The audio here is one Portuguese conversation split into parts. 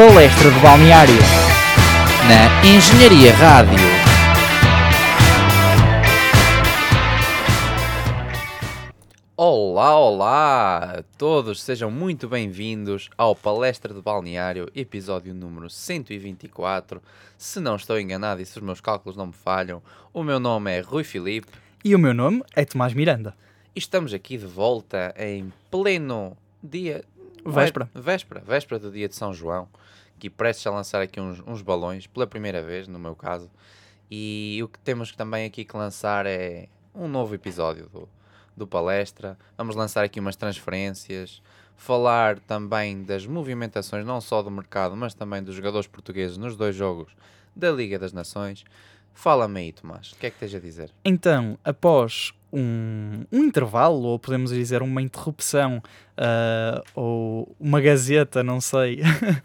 Palestra de Balneário na Engenharia Rádio. Olá, olá a todos, sejam muito bem-vindos ao Palestra de Balneário, episódio número 124. Se não estou enganado e se os meus cálculos não me falham, o meu nome é Rui Filipe E o meu nome é Tomás Miranda. e estamos aqui de volta em pleno dia. Véspera. Véspera, véspera do dia de São João, que prestes a lançar aqui uns, uns balões, pela primeira vez, no meu caso. E o que temos também aqui que lançar é um novo episódio do, do palestra. Vamos lançar aqui umas transferências, falar também das movimentações, não só do mercado, mas também dos jogadores portugueses nos dois jogos da Liga das Nações. Fala-me aí, Tomás, o que é que tens a dizer? Então, após um, um intervalo, ou podemos dizer uma interrupção, ah, ou uma gazeta, não sei,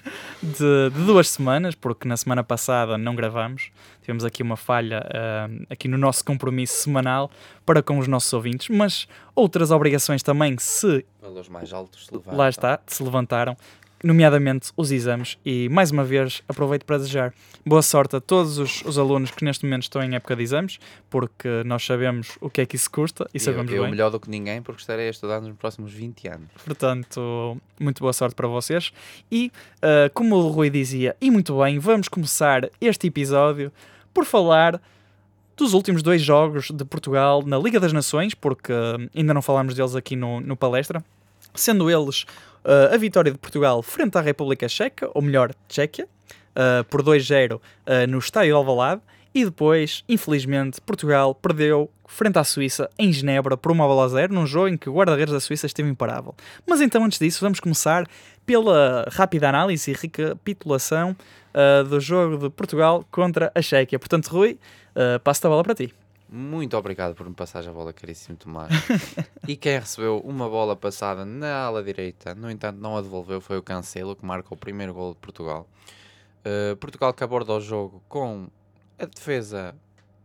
de, de duas semanas, porque na semana passada não gravamos, tivemos aqui uma falha ah, aqui no nosso compromisso semanal para com os nossos ouvintes, mas outras obrigações também se Valores mais altos se levantam. lá está, se levantaram, nomeadamente os exames. E mais uma vez aproveito para desejar boa sorte a todos os, os alunos que neste momento estão em época de exames, porque nós sabemos o que é que isso custa e eu, sabemos eu bem. melhor do que ninguém porque estarei a estudar nos próximos 20 anos. Portanto, muito boa sorte para vocês. E, ah, como o Rui dizia, e muito bem, vamos começar este episódio por falar dos últimos dois jogos de Portugal na Liga das Nações, porque ah, ainda não falámos deles aqui no, no palestra, sendo eles ah, a vitória de Portugal frente à República Checa, ou melhor, Tchequia, ah, por 2-0 ah, no Estádio de Alvalade, e depois, infelizmente, Portugal perdeu frente à Suíça em Genebra por uma bola a zero, num jogo em que o guarda-redes da Suíça esteve imparável. Mas então, antes disso, vamos começar pela rápida análise e recapitulação ah, do jogo de Portugal contra a Chequia. Portanto, Rui, ah, passo a bola para ti. Muito obrigado por me passar a bola, caríssimo Tomás. e quem recebeu uma bola passada na ala direita, no entanto não a devolveu, foi o Cancelo, que marca o primeiro gol de Portugal. Uh, Portugal que aborda o jogo com a defesa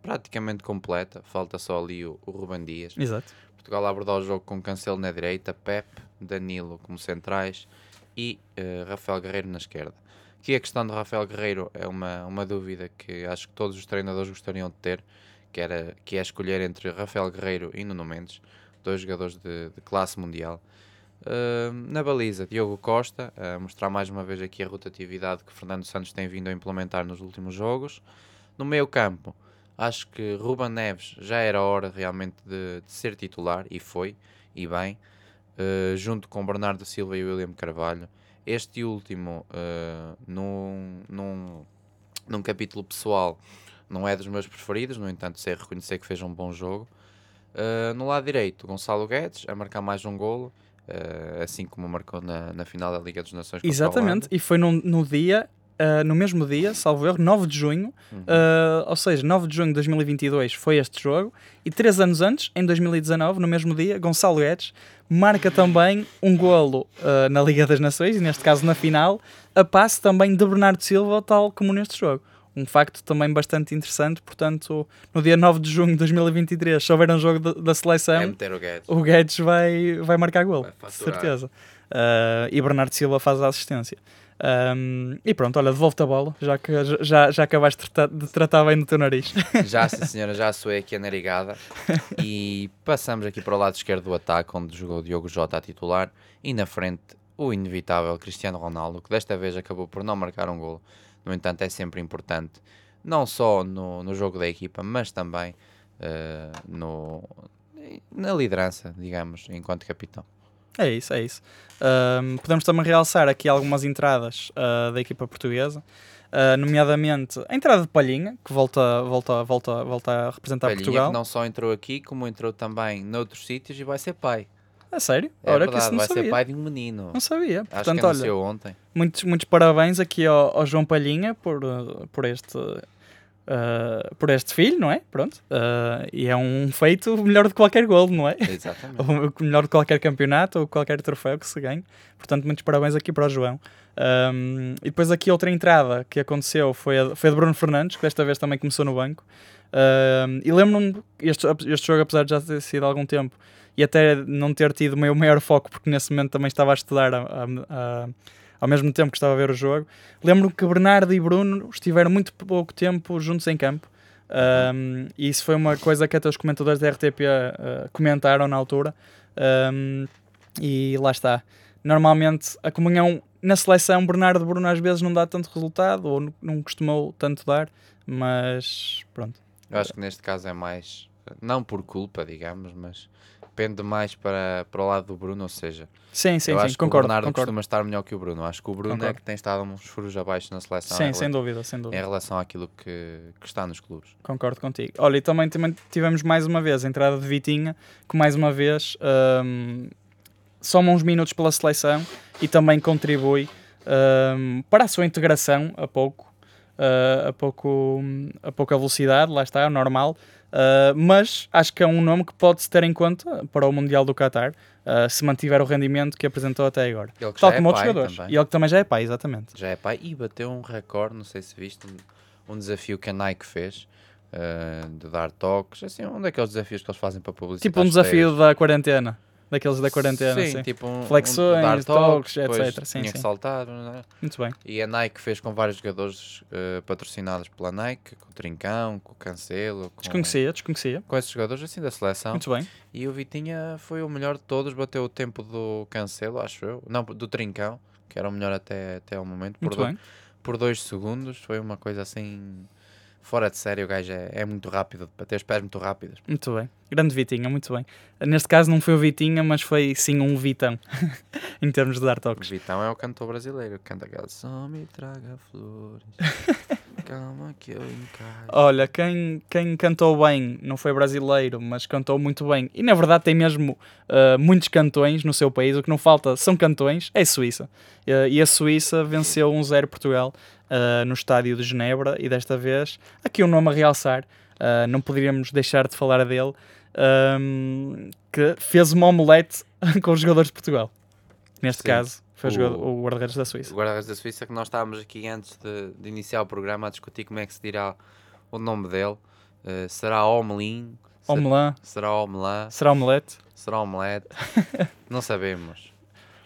praticamente completa, falta só ali o, o Ruben Dias. Exato. Portugal aborda o jogo com Cancelo na direita, Pep, Danilo como centrais e eh, Rafael Guerreiro na esquerda. Aqui a questão de Rafael Guerreiro é uma, uma dúvida que acho que todos os treinadores gostariam de ter, que, era, que é escolher entre Rafael Guerreiro e Nuno Mendes, dois jogadores de, de classe mundial. Uh, na baliza, Diogo Costa, a mostrar mais uma vez aqui a rotatividade que Fernando Santos tem vindo a implementar nos últimos jogos. No meio campo, acho que Ruben Neves já era hora realmente de, de ser titular, e foi, e bem, uh, junto com Bernardo Silva e William Carvalho. Este último, uh, num, num, num capítulo pessoal, não é dos meus preferidos, no entanto, sei reconhecer que fez um bom jogo. Uh, no lado direito, Gonçalo Guedes, a marcar mais um golo, uh, assim como marcou na, na final da Liga dos Nações. Exatamente, e foi num- no dia, ah, no mesmo dia, salvo erro, 9 de junho, Uhum. ah, ou seja, 9 de junho de 2022 foi este jogo, e três anos antes, em 2019, no mesmo dia, Gonçalo Guedes marca também um golo ah, na Liga das Nações, e neste caso na final, a passe também de Bernardo Silva, tal como neste jogo. Um facto também bastante interessante, portanto, no dia 9 de junho de 2023, se houver um jogo da- da seleção, É o Guedes. o Guedes vai, vai marcar gol, de certeza. Ah, e Bernardo Silva faz a assistência. Ahm, e pronto, olha, devolve-te a bola, já que já, já acabaste de tratar, de tratar bem no teu nariz. Já, sim senhora, já soei aqui a narigada. E passamos aqui para o lado esquerdo do ataque, onde jogou o Diogo Jota a titular. E na frente, o inevitável Cristiano Ronaldo, que desta vez acabou por não marcar um golo. No entanto, é sempre importante, não só no, no jogo da equipa, mas também eh, no, na liderança, digamos, enquanto capitão. É isso, é isso. Podemos também realçar aqui algumas entradas ah, da equipa portuguesa, ah, nomeadamente a entrada de Palhinha, que volta, volta, volta, volta a representar Palhinha, Portugal. que não só entrou aqui, como entrou também noutros sítios e vai ser pai. A sério? É que verdade, isso não vai ser sabia. pai de um menino. Não sabia. Acho Portanto, que olha, ontem. Muitos, muitos parabéns aqui ao, ao João Palhinha por, uh, por este. uh, por este filho, não é? Pronto. Uh, e é um feito melhor que qualquer gol, não é? Exatamente. Ou melhor que qualquer campeonato ou qualquer troféu que se ganhe. Portanto, muitos parabéns aqui para o João. Um, e depois aqui outra entrada que aconteceu foi a, foi a de Bruno Fernandes, que desta vez também começou no banco. Um, e lembro-me, este, este jogo, apesar de já ter sido há algum tempo, e até não ter tido o meu maior foco, porque nesse momento também estava a estudar a, a- a- ao mesmo tempo que estava a ver o jogo. Lembro-me que Bernardo e Bruno estiveram muito pouco tempo juntos em campo. Um, e isso foi uma coisa que até os comentadores da RTP uh, comentaram na altura. Um, e lá está. Normalmente a comunhão na seleção, Bernardo Bruno às vezes não dá tanto resultado, ou não costumou tanto dar, mas pronto. Eu acho que neste caso é mais, não por culpa, digamos, mas pende mais para, para o lado do Bruno, ou seja, sim, sim, eu sim, acho concordo, que o Bernardo concordo. costuma estar melhor que o Bruno. Acho que o Bruno é Concordo. que tem estado uns furos abaixo na seleção Sim, em, sem dúvida, sem em dúvida. relação àquilo que, que está nos clubes. Concordo contigo. Olha, e também, também tivemos mais uma vez a entrada de Vitinha, que mais uma vez hum, soma uns minutos pela seleção e também contribui hum, para a sua integração a pouco, uh, a pouco, a pouca velocidade, lá está, é normal. Uh, mas acho que é um nome que pode-se ter em conta para o Mundial do Qatar, uh, se mantiver o rendimento que apresentou até agora. Ele que Tal é como outros pai jogadores. também. E ele que também já é pai, exatamente. Já é pai e bateu um recorde, não sei se viste, um, um desafio que a Nike fez. eh, de dar toques, assim, um daqueles desafios que eles fazem para publicidade. Tipo um desafio da quarentena, daqueles da quarentena. sim, sim. tipo um, Flexões, um depois etc. Sim, tinha que sim. saltar. não é? Muito bem. E a Nike fez com vários jogadores eh, patrocinados pela Nike, com o Trincão, com o Cancelo, com, Desconhecia, desconhecia. com esses jogadores assim da seleção. Muito bem. E o Vitinha foi o melhor de todos, bateu o tempo do Cancelo, acho eu. Não, do Trincão, que era o melhor até, até ao momento. Por, Muito do- bem. por dois segundos, foi uma coisa assim fora de série. O gajo é, é muito rápido, para ter os pés muito rápidos. Muito bem. Grande Vitinha, muito bem. Neste caso não foi o Vitinha, mas foi sim um Vitão, em termos de dar O toques. Vitão é o cantor brasileiro, que canta aquela Só me traga flores, calma que eu encaixo. Olha, quem, quem cantou bem não foi brasileiro, mas cantou muito bem. E na verdade tem mesmo uh, muitos cantões no seu país. O que não falta são cantões. É Suíça. Uh, e a Suíça venceu 1-0 Portugal uh, no estádio de Genebra. E desta vez, aqui um nome a realçar. uh, não poderíamos deixar de falar dele. um, que fez uma omelete com os jogadores de Portugal. Neste Sim. caso, foi o, O- guarda-redes da Suíça. O guarda-redes da Suíça, que nós estávamos aqui antes de, de iniciar o programa a discutir como é que se dirá o nome dele. Eh, será Omelin? Omelã, Será Omelã? será omelete? Será Omelete? Não sabemos.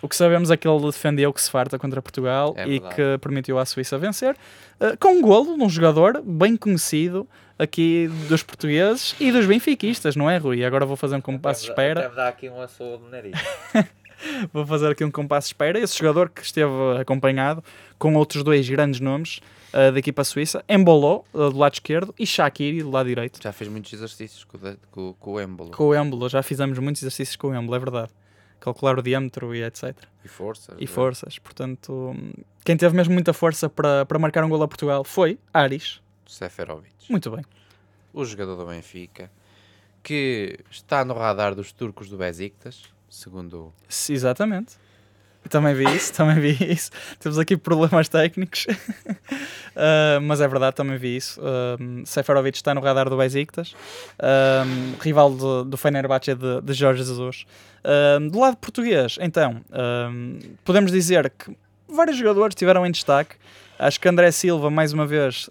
O que sabemos é que ele defendeu que se farta contra Portugal É e que permitiu à Suíça vencer eh, com um golo de um jogador bem conhecido aqui dos portugueses e dos benfiquistas, não é, Rui? Agora vou fazer um compasso de espera. dar aqui um açougue no nariz. Vou fazer aqui um compasso de espera. Esse jogador que esteve acompanhado com outros dois grandes nomes eh, da equipa suíça, Embolou, eh, do lado esquerdo, e Shaqiri, do lado direito. Já fez muitos exercícios com, o com, com o émbolo. Com o Embolo, já fizemos muitos exercícios com o Embolo, é verdade. Calcular o diâmetro e etc. E força. e forças. Portanto, quem teve mesmo muita força para, para marcar um gol a Portugal foi Aris. Seferovic. Muito bem. O jogador do Benfica. Que está no radar dos turcos do Besiktas. Segundo Exatamente. Também vi isso, também vi isso. Temos aqui problemas técnicos. Ah, mas é verdade, também vi isso. Um, Seferovic está no radar do Besiktas, um, rival do, do Fenerbahçe de, de Jorge Jesus. Do lado português, então, podemos dizer que vários jogadores tiveram em destaque. Acho que André Silva, mais uma vez,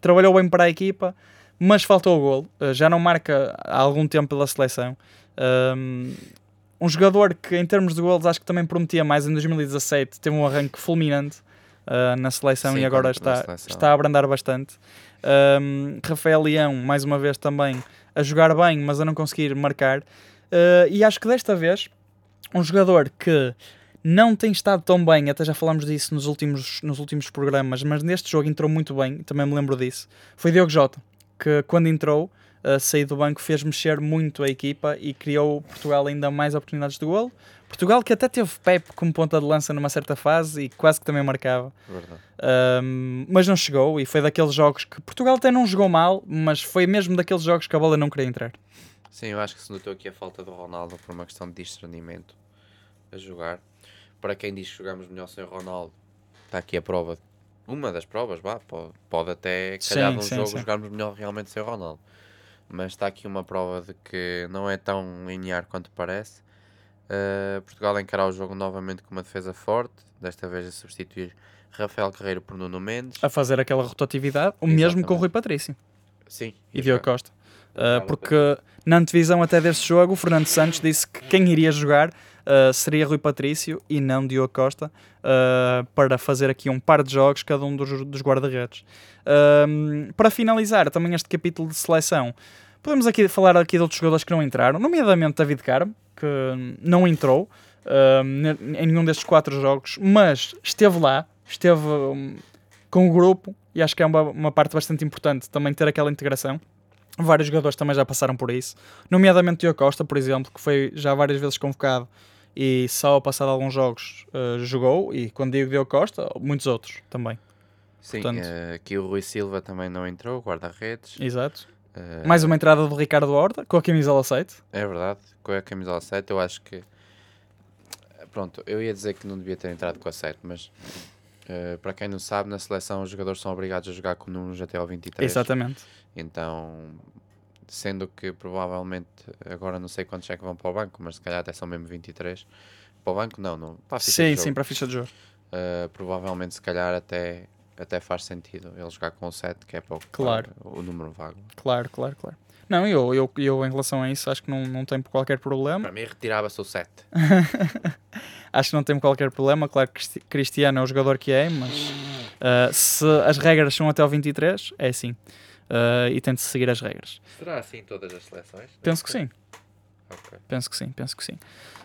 trabalhou bem para a equipa, mas faltou o golo. Uh, já não marca há algum tempo pela seleção. Um jogador que, em termos de golos, acho que também prometia mais em 2017. Teve um arranque fulminante uh, na seleção Sim, e agora está, seleção. está a abrandar bastante. Um, Rafael Leão, mais uma vez também, a jogar bem, mas a não conseguir marcar. Uh, e acho que desta vez, um jogador que não tem estado tão bem, até já falámos disso nos últimos, nos últimos programas, mas neste jogo entrou muito bem, também me lembro disso, foi Diogo Jota, que quando entrou, a sair do banco, fez mexer muito a equipa e criou Portugal ainda mais oportunidades de golo. Portugal que até teve Pep como ponta de lança numa certa fase e quase que também marcava. Um, mas não chegou e foi daqueles jogos que Portugal até não jogou mal, mas foi mesmo daqueles jogos que a bola não queria entrar. Sim, eu acho que se notou aqui a falta do Ronaldo por uma questão de discernimento a jogar. Para quem diz que jogamos melhor sem o Ronaldo, está aqui a prova. Uma das provas, vá, pode, pode até calhar Sim, num sim, jogo sim. jogarmos melhor realmente sem o Ronaldo. Mas está aqui uma prova de que não é tão linear quanto parece. Uh, Portugal encarar o jogo novamente com uma defesa forte, desta vez a substituir Rafael Carreiro por Nuno Mendes. A fazer aquela rotatividade, o mesmo com o Exatamente. Rui Patrício Sim, e Diogo Costa. Uh, porque na antevisão até deste jogo, o Fernando Santos disse que quem iria jogar uh, seria Rui Patrício e não Diogo Costa uh, para fazer aqui um par de jogos cada um dos, dos guarda-redes. Uh, para finalizar também este capítulo de seleção, podemos aqui falar aqui de outros jogadores que não entraram, nomeadamente David Carmo, que não entrou em nenhum destes quatro jogos, mas esteve lá, esteve um, com o grupo e acho que é uma, uma parte bastante importante também ter aquela integração. Vários jogadores também já passaram por isso, nomeadamente Diogo Costa, por exemplo, que foi já várias vezes convocado e só passado alguns jogos uh, jogou. E quando digo Diogo Costa, muitos outros também. Sim, Portanto, uh, aqui o Rui Silva também não entrou, guarda-redes. Exato. Uh, Mais uma entrada do Ricardo Horta com a camisola 7. É verdade, com a camisola 7. Eu acho que. Pronto, eu ia dizer que não devia ter entrado com a 7, mas Uh, para quem não sabe, na seleção os jogadores são obrigados a jogar com números até ao 23. Exatamente. Então, sendo que provavelmente, agora não sei quantos é que vão para o banco, mas se calhar até são mesmo 23. Para o banco, não, não para a ficha sim, de jogo. sim, para a ficha de jogo. Uh, provavelmente, se calhar, até, até faz sentido ele jogar com o 7, que é para claro. o número vago. Claro, claro, claro. Não, eu, eu, eu em relação a isso acho que não, não tem qualquer problema. Para mim retirava-se o 7. acho que não tem qualquer problema. Claro que Cristiano é o jogador que é, mas uh, se as regras são até o 23, é assim. Uh, e tente seguir as regras. Será assim todas as seleções? Penso que sim. Okay. Penso que sim, penso que sim.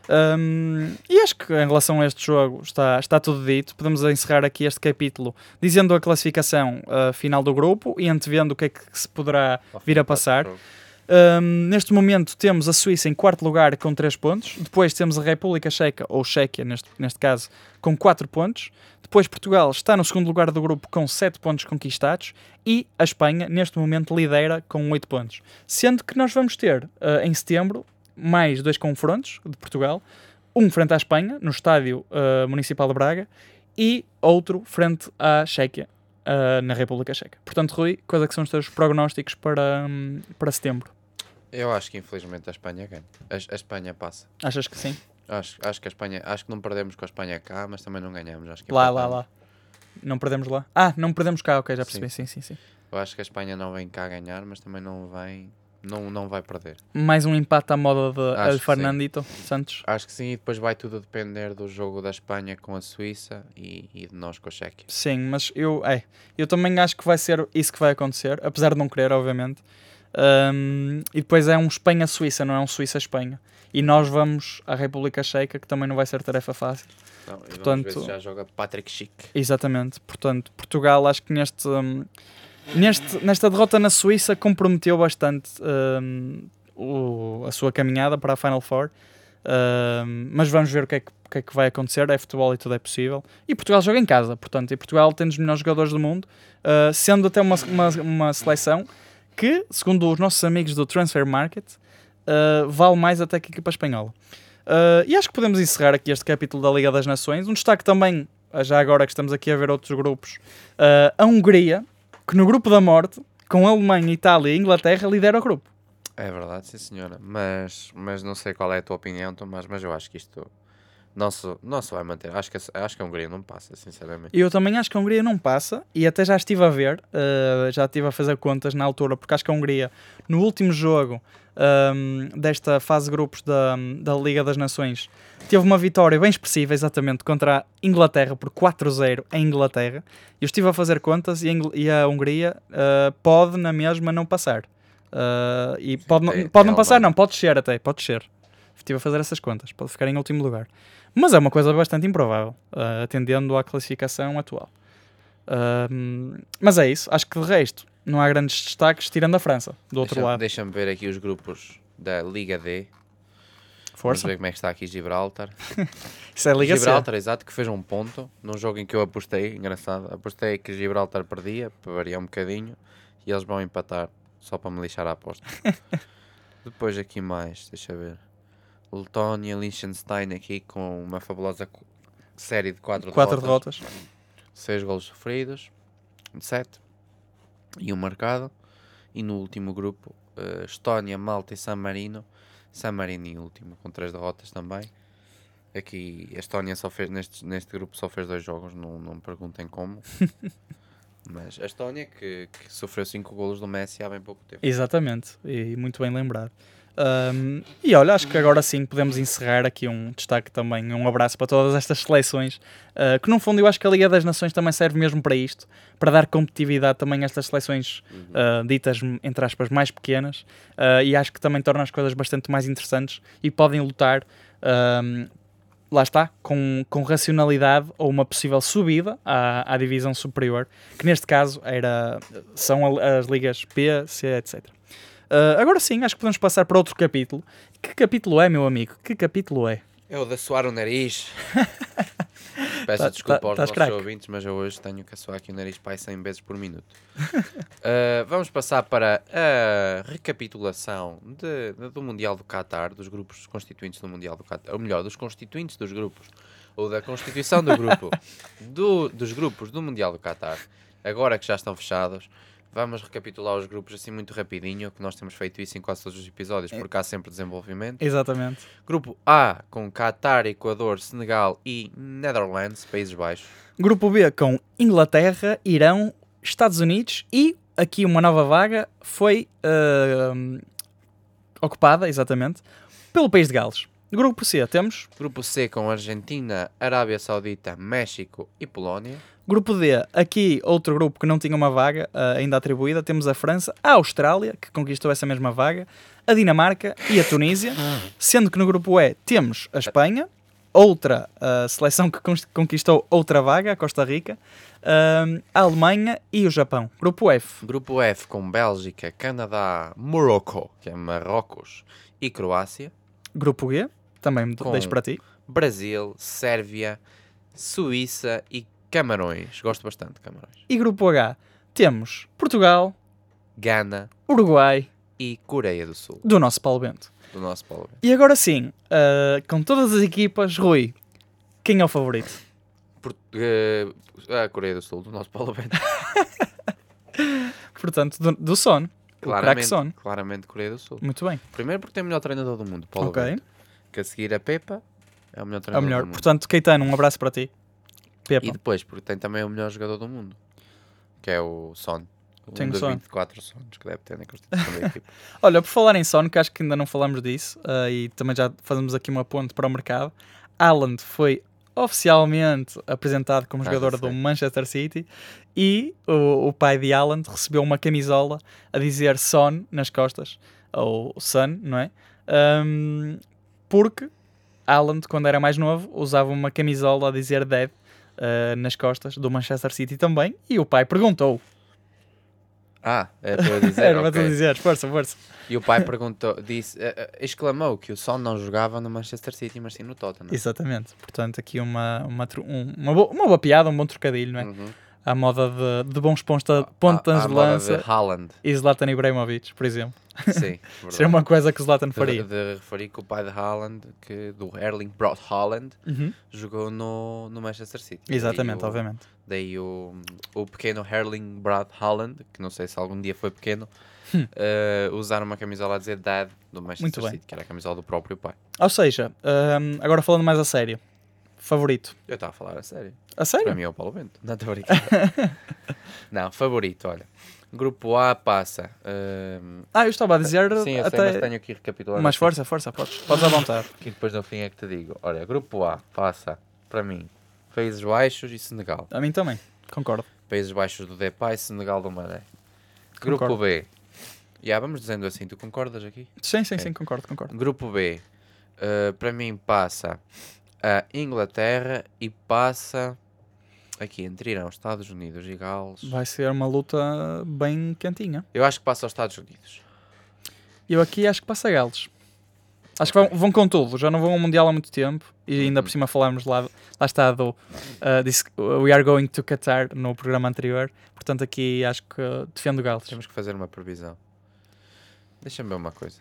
Um, e acho que em relação a este jogo está, está tudo dito. Podemos encerrar aqui este capítulo dizendo a classificação uh, final do grupo e antevendo o que é que se poderá vir a passar. Um, neste momento temos a Suíça em quarto lugar com 3 pontos. Depois temos a República Checa, ou Chequia neste, neste caso, com 4 pontos. Depois Portugal está no segundo lugar do grupo com 7 pontos conquistados. E a Espanha, neste momento, lidera com 8 pontos. Sendo que nós vamos ter uh, em setembro mais dois confrontos de Portugal, um frente à Espanha, no estádio uh, Municipal de Braga, e outro frente à Chequia, uh, na República Checa. Portanto, Rui, quais é são os teus prognósticos para, um, para setembro? Eu acho que infelizmente a Espanha ganha. A, a, Espanha passa. Achas que sim? Acho, acho que a Espanha, acho que não perdemos com a Espanha cá, mas também não ganhamos. Acho que lá, lá, lá. Não perdemos lá. Ah, não perdemos cá, ok, já percebi. Sim, sim, sim. sim. Eu acho que a Espanha não vem cá ganhar, mas também não vem não, não vai perder. Mais um empate à moda de Fernandito Santos. Acho que sim, e depois vai tudo depender do jogo da Espanha com a Suíça e, e de nós com a Chequia. Sim, mas eu, é, eu também acho que vai ser isso que vai acontecer, apesar de não querer, obviamente. Um, e depois é um Espanha-Suíça, não é um Suíça-Espanha. E nós vamos à República Checa, que também não vai ser tarefa fácil. Não, Portanto, já joga Patrick Schick. Exatamente. Portanto, Portugal, acho que neste. Um, Neste, nesta derrota na Suíça comprometeu bastante um, o, a sua caminhada para a Final Four. Um, mas vamos ver o que, é que, o que, é que, vai acontecer. É futebol e tudo é possível. E Portugal joga em casa, portanto, e Portugal tem os melhores jogadores do mundo, uh, sendo até uma, uma, uma, seleção que, segundo os nossos amigos do Transfer Market, uh, vale mais até que a equipa espanhola. Uh, e acho que podemos encerrar aqui este capítulo da Liga das Nações. Um destaque também, já agora que estamos aqui a ver outros grupos, a Hungria que no grupo da morte, com a Alemanha, Itália e Inglaterra, lidera o grupo. É verdade, sim senhora. Mas, mas não sei qual é a tua opinião, Tomás, mas eu acho que isto não se, não se vai manter. Acho que, acho que a Hungria não passa, sinceramente. Eu também acho que a Hungria não passa e até já estive a ver, uh, já estive a fazer contas na altura, porque acho que a Hungria, no último jogo um, desta fase de grupos da, da Liga das Nações, teve uma vitória bem expressiva, exatamente, contra a Inglaterra por 4-0 em Inglaterra. Eu estive a fazer contas e a, e a Hungria uh, pode, na mesma, não passar. Uh, e Sim, pode, tem, pode não passar, não, pode descer até, pode descer. Estive a fazer essas contas, pode ficar em último lugar. Mas é uma coisa bastante improvável, uh, atendendo à classificação atual. mas é isso, acho que de resto não há grandes destaques, tirando a França, do outro deixa, lado. Deixa-me ver aqui os grupos da Liga D. Força. Vamos ver como é que está aqui Gibraltar. Isso é Liga Gibraltar, C. exato, que fez um ponto num jogo em que eu apostei, engraçado, apostei que Gibraltar perdia, para variar um bocadinho, e eles vão empatar, só para me lixar a aposta. Depois aqui mais, deixa ver. Letónia, Liechtenstein aqui com uma fabulosa série de 4 derrotas. derrotas. 6 golos sofridos, 7 e um marcado. E no último grupo, uh, Estónia, Malta e San Marino. San Marino em último, com 3 derrotas também. Aqui a Estónia só fez neste, neste grupo só fez dois jogos, não, não me perguntem como. Mas a Estónia que, que sofreu 5 golos do Messi há bem pouco tempo. Exatamente, e muito bem lembrado. Um, e olha, acho que agora sim podemos encerrar aqui um destaque também, um abraço para todas estas seleções, uh, que no fundo eu acho que a Liga das Nações também serve mesmo para isto, para dar competitividade também a estas seleções uh, ditas, entre aspas, mais pequenas, uh, e acho que também torna as coisas bastante mais interessantes e podem lutar, um, lá está, com, com racionalidade ou uma possível subida à, à divisão superior, que neste caso era, são as ligas B, C, etc. Uh, agora sim, acho que podemos passar para outro capítulo. Que capítulo é, meu amigo? Que capítulo é? É o de suar o nariz. Peço tá, desculpa tá, aos nossos crack. ouvintes, mas eu hoje tenho que suar aqui o nariz para 100 vezes por minuto. uh, vamos passar para a recapitulação de, de, do Mundial do Qatar, dos grupos constituintes do Mundial do Qatar, ou melhor, dos constituintes dos grupos, ou da constituição do grupo, do, dos grupos do Mundial do Qatar, agora que já estão fechados. Vamos recapitular os grupos assim muito rapidinho, que nós temos feito isso em quase todos os episódios, porque há sempre desenvolvimento. Exatamente. Grupo A com Qatar, Equador, Senegal e Netherlands, Países Baixos. Grupo B com Inglaterra, Irão, Estados Unidos e aqui uma nova vaga foi uh, ocupada, exatamente, pelo país de Gales. Grupo C temos? Grupo C com Argentina, Arábia Saudita, México e Polónia. Grupo D, aqui outro grupo que não tinha uma vaga uh, ainda atribuída, temos a França, a Austrália, que conquistou essa mesma vaga, a Dinamarca e a Tunísia, sendo que no grupo E temos a Espanha, outra uh, seleção que conquistou outra vaga, a Costa Rica, uh, a Alemanha e o Japão. Grupo F. Grupo F com Bélgica, Canadá, Morocco, que é Marrocos, e Croácia. Grupo G, também com deixo para ti. Brasil, Sérvia, Suíça e Camarões, gosto bastante de Camarões. E grupo H, temos Portugal, Gana, Uruguai e Coreia do Sul. Do nosso Paulo Bento. Do nosso Paulo Bento. E agora sim, uh, com todas as equipas, Rui, quem é o favorito? Por, uh, a Coreia do Sul, do nosso Paulo Bento. Portanto, do, do Son. Claramente, Son. claramente Coreia do Sul. Muito bem. Primeiro porque tem o melhor treinador do mundo, Paulo okay. Bento. Que a seguir a Pepa é o melhor treinador é o melhor. do mundo. Portanto, Keitano, um abraço para ti. Pepa. E depois, porque tem também o melhor jogador do mundo, que é o Son. Um Tenho Son. 24 sons que deve ter na constituição da equipe. Olha, por falar em Son, que acho que ainda não falamos disso, uh, e também já fazemos aqui uma ponte para o mercado, Haaland foi oficialmente apresentado como ah, jogador do Manchester City e o, o pai de Haaland recebeu uma camisola a dizer Son nas costas, ou Son, não é? Um, porque Haaland, quando era mais novo, usava uma camisola a dizer Dead uh, nas costas do Manchester City também, e o pai perguntou. Ah, é para dizer. Era para tu dizer, força, força. E o pai perguntou, disse, uh, uh, exclamou que o Son não jogava no Manchester City, mas sim no Tottenham. Exatamente. Portanto, aqui uma, uma, uma, boa, uma boa piada, um bom trocadilho, não é? Uhum à moda de, de bons ponta, pontas de lança. De Haaland. E Zlatan Ibrahimovic, por exemplo. Sim, Seria uma coisa que Zlatan faria. De, de referir que o pai de Haaland, que, do Erling Brot Haaland, uhum. jogou no, no Manchester City. Exatamente, o, obviamente. Daí o, o pequeno Erling Brot Haaland, que não sei se algum dia foi pequeno, uh, usar uma camisola a dizer Dad do Manchester City, que era a camisola do próprio pai. Ou seja, um, agora falando mais a sério, favorito? Eu estava a falar a sério. A sério? Para mim é o Paulo Bento. Não, estou Não, favorito, olha. Grupo A passa. Uh... Ah, eu estava a dizer. Sim, eu até... sei, mas tenho aqui recapitulado. Mas força, força, podes, podes à vontade. Que depois no fim é que te digo. Olha, Grupo A passa, para mim, Países Baixos e Senegal. A mim também, concordo. Países Baixos do Depay, Senegal do Mané. Grupo. B. Já yeah, vamos dizendo assim, tu concordas aqui? Sim, sim, é. sim, concordo, concordo. Grupo B, uh, para mim passa a Inglaterra e passa aqui entre Irão, Estados Unidos e Gales. Vai ser uma luta bem quentinha. Eu acho que passa aos Estados Unidos. Eu aqui acho que passa a Gales. Acho que vão, vão, com tudo, já não vão ao Mundial há muito tempo e ainda por uhum. cima falámos lá, lá está do uh, disse, We are going to Qatar no programa anterior, portanto aqui acho que defendo o Gales. Temos que fazer uma previsão. Deixa-me ver uma coisa.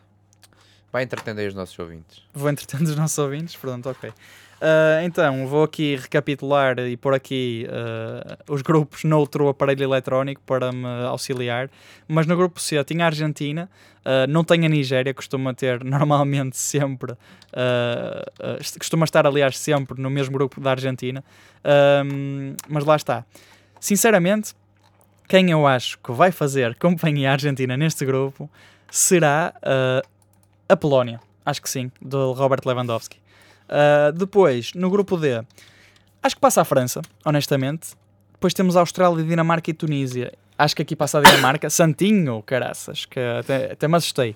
Vai entretendo aí os nossos ouvintes. Vou entretendo os nossos ouvintes, pronto, ok. Uh, então, vou aqui recapitular e pôr aqui uh, os grupos noutro aparelho eletrónico para me auxiliar. Mas no grupo C tinha a Argentina, uh, não tem a Nigéria, costuma ter normalmente sempre, costuma estar aliás sempre no mesmo grupo da Argentina. mas lá está. Sinceramente, quem eu acho que vai fazer companhia à Argentina neste grupo será a Polónia, acho que sim, do Robert Lewandowski. Uh, depois, no grupo D, acho que passa a França, honestamente. Depois temos a Austrália, Dinamarca e Tunísia. Acho que aqui passa a Dinamarca. Santinho, caraças, que até, até me assustei.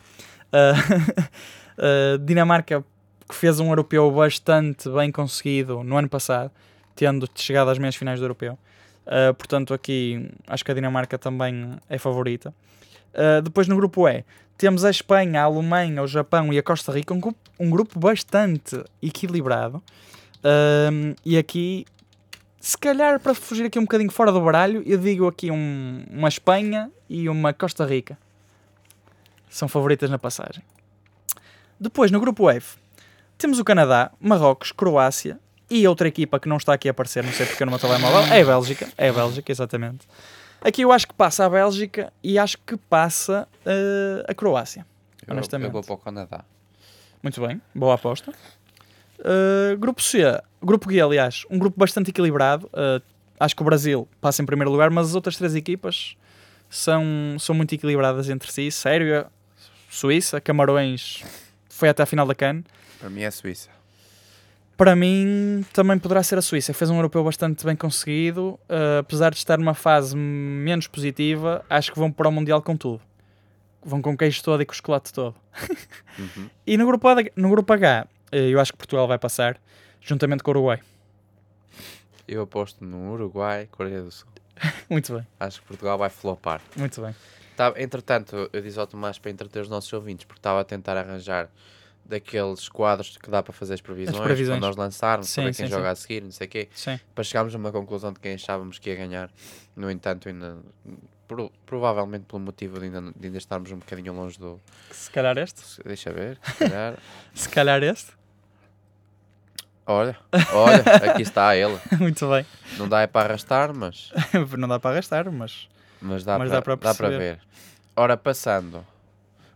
Uh, uh, Dinamarca, que fez um europeu bastante bem conseguido no ano passado, tendo chegado às meias finais do europeu. Uh, portanto, aqui acho que a Dinamarca também é favorita. Uh, depois no grupo E temos a Espanha, a Alemanha, o Japão e a Costa Rica, um grupo, um grupo bastante equilibrado. Uh, e aqui, se calhar para fugir aqui um bocadinho fora do baralho, eu digo aqui um, uma Espanha e uma Costa Rica. São favoritas na passagem. Depois no grupo F temos o Canadá, Marrocos, Croácia, e outra equipa que não está aqui a aparecer, não sei porque no meu telemóvel, é a Bélgica. É a Bélgica, exatamente. Aqui eu acho que passa a Bélgica e acho que passa uh, a Croácia. Eu, honestamente. eu vou para o Canadá. Muito bem, boa aposta. Uh, grupo C, grupo G, aliás, um grupo bastante equilibrado. Uh, acho que o Brasil passa em primeiro lugar, mas as outras três equipas são, são muito equilibradas entre si. Sérvia, Suíça, Camarões foi até a final da CAN. Para mim é Suíça. Para mim, também poderá ser a Suíça. Fez um europeu bastante bem conseguido. Uh, apesar de estar numa fase menos positiva, acho que vão para o Mundial com tudo. Vão com o queijo todo e com o chocolate todo. Uhum. E no grupo, H, no grupo H, eh, eu acho que Portugal vai passar, juntamente com o Uruguai. Eu aposto no Uruguai, Coreia do Sul. Muito bem, Acho que Portugal vai flopar. muito bem. Tá, entretanto, eu disse ao Tomás para entreter os nossos ouvintes, porque estava a tentar arranjar daqueles quadros que dá para fazer as previsões, previsões. para nós lançarmos, Sim, para sim, quem sim. joga a seguir, não sei o quê, Sim. para chegarmos a uma conclusão de quem achávamos que ia ganhar. No entanto, ainda, pro- provavelmente pelo motivo de ainda, de ainda estarmos um bocadinho longe do. Se calhar este. Deixa ver, se calhar. Se calhar este. olha, olha, aqui está ele. muito bem. Não dá é para arrastar, mas, Não dá para arrastar, mas. mas, dá, Mas para, dá para dá para ver. Ora, passando,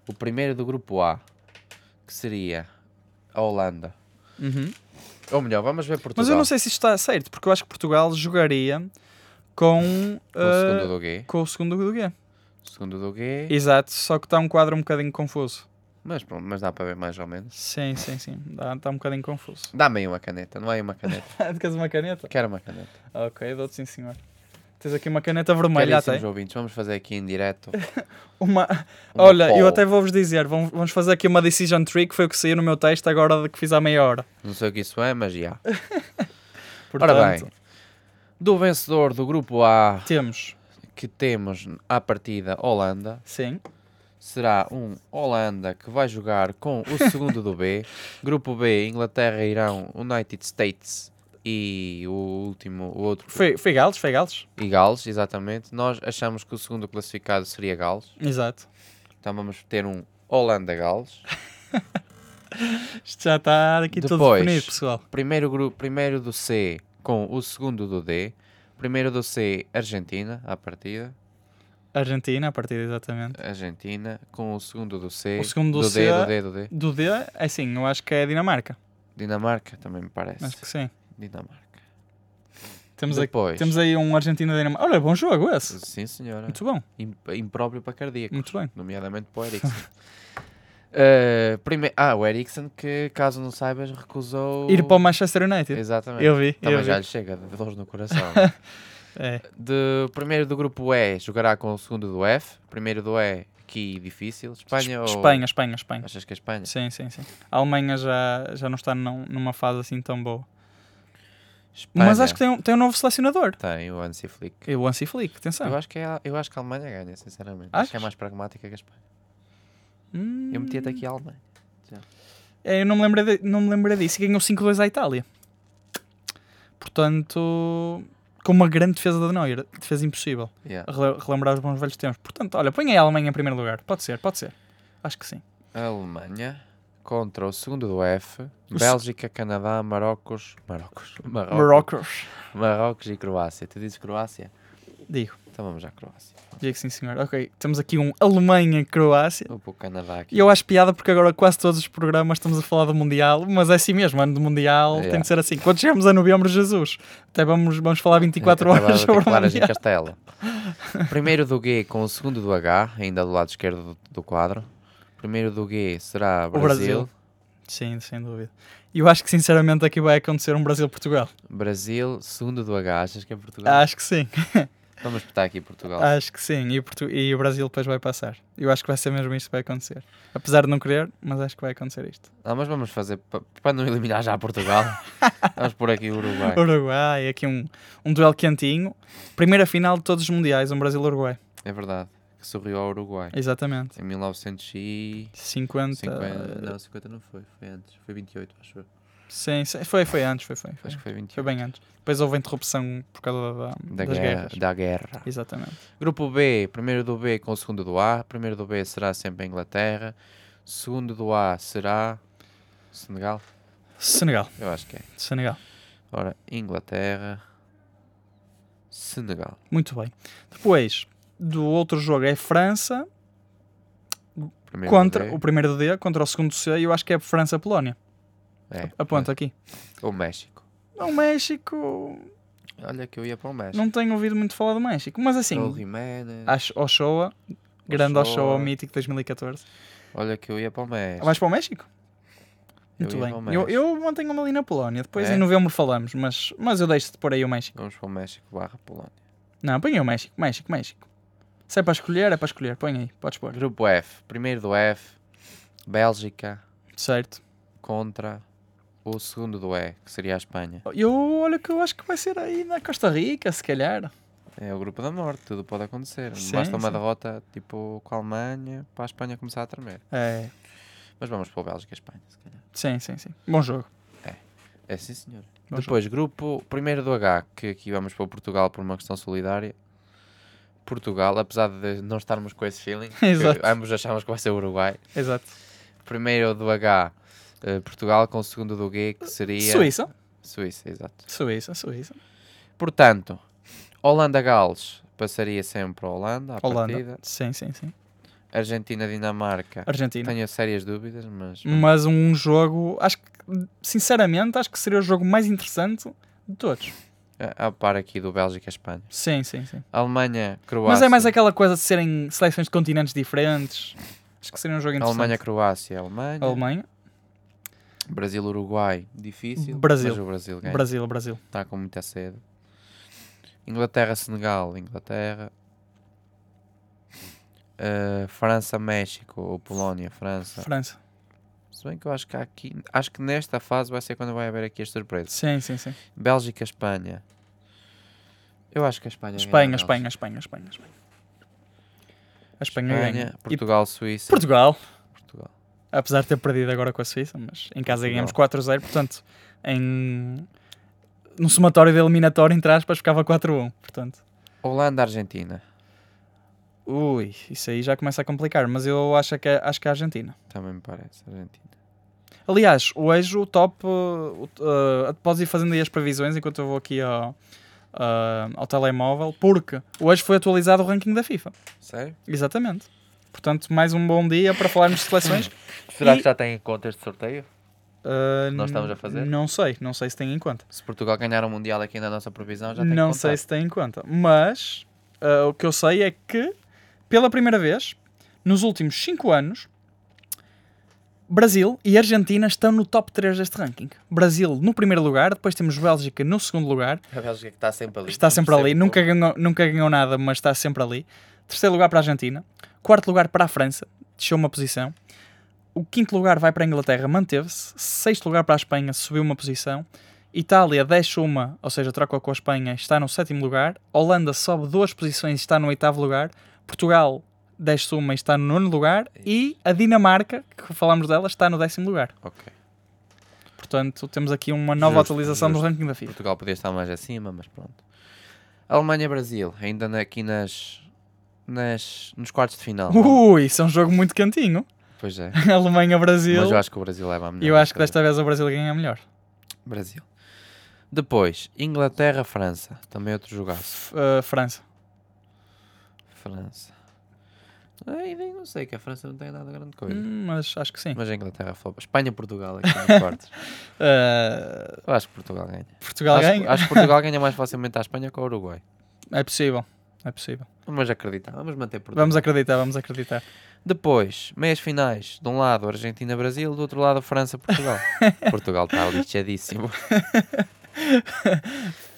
o primeiro do grupo A, que seria a Holanda. Uhum. Ou melhor, vamos ver Portugal. Mas eu não sei se isto está certo, porque eu acho que Portugal jogaria com, Com o segundo do G. com o segundo do G. Segundo do. Exato, só que está um quadro um bocadinho confuso. Mas, pronto, mas dá para ver mais ou menos. Sim, sim, sim. Dá- Está um bocadinho confuso. Dá-me aí uma caneta, não é uma caneta. Queres uma caneta? Quero uma caneta. Ok, dou-te sim, senhor. Tens aqui uma caneta vermelha até. ouvintes, vamos fazer aqui em direto. Uma... uma Olha, eu poll. até vou-vos dizer, vamos vamos fazer aqui uma decision tree que foi o que saiu no meu texto agora de que fiz à meia hora. Não sei o que isso é, mas já. Portanto, Ora bem, do vencedor do grupo A, temos, que temos à partida Holanda, sim, será um Holanda que vai jogar com o segundo do B. Grupo B, Inglaterra, Irão, United States e o último, o outro, foi, foi Gales, foi Gales, e Gales, exatamente. Nós achamos que o segundo classificado seria Gales. exato. Então vamos ter um Holanda-Gales. Isto já está aqui tudo Depois. definido, pessoal. Primeiro, grupo, primeiro do C com o segundo do D. Primeiro do C, Argentina, à partida. Argentina, a partida exatamente. Argentina, com o segundo do C. O segundo do do C D, do D, do D. Do D, é sim, eu acho que é Dinamarca. Dinamarca, também me parece. Acho que sim. Dinamarca. Temos, Depois. temos aí um Argentina-Dinamarca. Olha, bom jogo esse. Sim, senhora. Muito bom, Im- Impróprio para cardíacos. muito bem. Nomeadamente para o Eriksen. Eh, prime... Ah, o Eriksen que, caso não saibas, recusou... Ir para o Manchester United. Exatamente. Eu vi, Também eu já vi. lhe chega de dores no coração. É. de primeiro do grupo E jogará com o segundo do F. Primeiro do E, aqui difícil. Espanha ou... Espanha, Espanha, Espanha. Achas que é Espanha? Sim, sim, sim. A Alemanha já, já não está num- numa fase assim tão boa. Espanha Mas acho que tem um, tem um novo selecionador. tem o Hansi Flick. É o Hansi Flick, atenção. Eu acho, que é, a- eu acho que a Alemanha ganha, sinceramente. Acho que é Achas? mais pragmática que a Espanha. Hum, Eu metia-te aqui a Alemanha. é, eu não me lembrei, de- não me lembrei disso. E ganhou 5-2 à Itália. Portanto, com uma grande defesa da Neuer. Defesa impossível. Yeah. Rele- relembrar os bons velhos tempos. Portanto, olha, põe a Alemanha em primeiro lugar. Pode ser, pode ser. Acho que sim. A Alemanha contra o segundo do F. Bélgica, Canadá, Marrocos. Marrocos. Marrocos. Marrocos. Marrocos e Croácia. Tu dizes Croácia? Digo. Então vamos à Croácia. Digo sim, senhor. Ok, temos aqui um Alemanha-Croácia. Vou o Canadá aqui. E eu acho piada porque agora quase todos os programas estamos a falar do Mundial, mas é assim mesmo, ano do Mundial Yeah. tem de ser assim. Quando chegamos a novembro, Jesus, até vamos, vamos falar 24 Acabava horas sobre o Mundial. Castelo. Primeiro do G com o segundo do H, ainda do lado esquerdo do, do quadro. Primeiro do G será O Brasil. Brasil. Sim, sem dúvida. E eu acho que sinceramente aqui vai acontecer um Brasil-Portugal. Brasil, segundo do H, achas que é Portugal? Acho que sim. Vamos espetar aqui Portugal. Acho que sim. E o, Portu- e o Brasil depois vai passar. Eu acho que vai ser mesmo isto que vai acontecer. Apesar de não querer, mas acho que vai acontecer isto. Ah, mas vamos fazer, pa- para não eliminar já Portugal, vamos por aqui o Uruguai. Uruguai, aqui um, um duelo quentinho. Primeira final de todos os mundiais, um Brasil-Uruguai. É verdade, que sorriu ao Uruguai. Exatamente. Em 1950... 50. Não, 50 não foi, foi antes. Foi 28, acho eu. Sim, sim, foi, foi antes, foi, foi, foi. Acho que foi 28. Foi bem antes. Depois houve a interrupção por causa da, Da das guerra, guerras. da guerra. Exatamente. Grupo B, primeiro do B com o segundo do A. Primeiro do B será sempre a Inglaterra. Segundo do A será Senegal. Senegal. Eu acho que é. Senegal. Ora, Inglaterra, Senegal. Muito bem. Depois, do outro jogo é França Primeiro contra o primeiro D, contra o segundo do C, e eu acho que é França-Polónia. é, Aponta aqui. O México. O México. Olha que eu ia para o México. Não tenho ouvido muito falar do México, mas assim, Raul Jiménez. acho Ochoa, grande Ochoa. Ochoa, mítico 2014. Olha que eu ia para o México. Vais para o México? Muito bem. o Eu, eu mantenho-me ali na Polónia. Depois É? em novembro falamos, mas, mas eu deixo-te por aí o México. Vamos para o México barra Polónia. Não, põe aí o México, México, México. Se é para escolher, é para escolher. Põe aí, podes pôr. Grupo F. Primeiro do F, Bélgica Certo. contra o segundo do E, que seria a Espanha. Eu, olha que eu acho que vai ser aí na Costa Rica, se calhar. É o grupo da morte, tudo pode acontecer. Sim, Basta uma sim. derrota tipo com a Alemanha para a Espanha começar a tremer. É, Mas vamos para o Bélgica e Espanha, se calhar. sim, sim, sim. Bom jogo. É sim, senhor. Bom Depois, grupo primeiro do H, que aqui vamos para o Portugal por uma questão solidária. Portugal, apesar de não estarmos com esse feeling, ambos achamos que vai ser o Uruguai. Exato. Primeiro do H, eh, Portugal, com o segundo do G, que seria. Suíça. Suíça, exato. Suíça, Suíça. Portanto, Holanda-Gales passaria sempre a Holanda, à Holanda. partida. Sim, sim, sim. Argentina-Dinamarca, Argentina. tenho sérias dúvidas, mas. Mas um jogo, acho que, sinceramente, acho que seria o jogo mais interessante de todos. A, par aqui do Bélgica e Espanha. Sim, sim, sim. Alemanha, Croácia. Mas é mais aquela coisa de serem seleções de continentes diferentes. Acho que seria um jogo interessante. Alemanha, Croácia, Alemanha. Alemanha. Brasil, Uruguai, difícil. Brasil. Mas o Brasil ganha. Brasil, Brasil. Está com muita sede. Inglaterra, Senegal, Inglaterra. Uh, França, México ou Polónia, França. França. Se bem que eu acho que há aqui, acho que nesta fase vai ser quando vai haver aqui as surpresas. Sim, sim, sim. Bélgica, Espanha. Eu acho que a Espanha. ganha Espanha. Espanha, Espanha, Espanha, Espanha. A Espanha, ganha. Espanha, E Portugal, Suíça. Portugal, Portugal. apesar de ter perdido agora com a Suíça, mas em casa ganhamos 4-0, portanto, em no somatório de eliminatório, entre aspas, ficava 4-1. Portanto, Holanda, Argentina. Ui, isso aí já começa a complicar, mas eu acho que é, acho que é a Argentina. Também me parece, Argentina. Aliás, hoje o top. Uh, uh, podes ir fazendo aí as previsões enquanto eu vou aqui ao, uh, ao telemóvel, porque hoje foi atualizado o ranking da FIFA. Sério? Exatamente. Portanto, mais um bom dia para falarmos de seleções. Será E- que já tem em conta este sorteio? Uh, Nós estamos a fazer? Não sei, não sei se tem em conta. Se Portugal ganhar o Mundial aqui na nossa previsão, já tem Não sei se tem em conta. Mas uh, o que eu sei é que, pela primeira vez, nos últimos 5 anos, Brasil e Argentina estão no top 3 deste ranking. Brasil no primeiro lugar, depois temos Bélgica no segundo lugar. A Bélgica que está sempre ali. Está sempre ali, nunca ganhou, nunca ganhou nada, mas está sempre ali. Terceiro lugar para a Argentina. Quarto lugar para a França, desceu uma posição. O quinto lugar vai para a Inglaterra, manteve-se. Sexto lugar para a Espanha, subiu uma posição. Itália desce uma, ou seja, troca com a Espanha, está no sétimo lugar. Holanda sobe duas posições, está no oitavo lugar. Portugal desce uma e está no nono lugar. E a Dinamarca, que falamos dela, está no décimo lugar. Ok. Portanto, temos aqui uma nova Justo, atualização do justo. ranking da FIFA. Portugal podia estar mais acima, mas pronto. Alemanha-Brasil, ainda aqui nas, nas, nos quartos de final. não? Ui, isso é um jogo muito cantinho. Pois é. Alemanha-Brasil. Mas eu acho que o Brasil leva a melhor. Eu acho que desta vez o Brasil ganha melhor. Brasil. Depois, Inglaterra-França. Também outro jogaço. Uh, França. França. Nem não sei que a França não tem nada grande coisa. Hum, mas acho que sim. Mas a Inglaterra foi. Espanha-Portugal aqui nos quartos. Uh, Eu acho que Portugal ganha. Portugal acho, ganha? acho que Portugal ganha mais facilmente à Espanha que ao Uruguai. É possível. É possível. Vamos acreditar. Vamos manter Portugal. Vamos acreditar, vamos acreditar. Depois, meias finais. De um lado, Argentina-Brasil, do outro lado, França-Portugal. Portugal está lixadíssimo.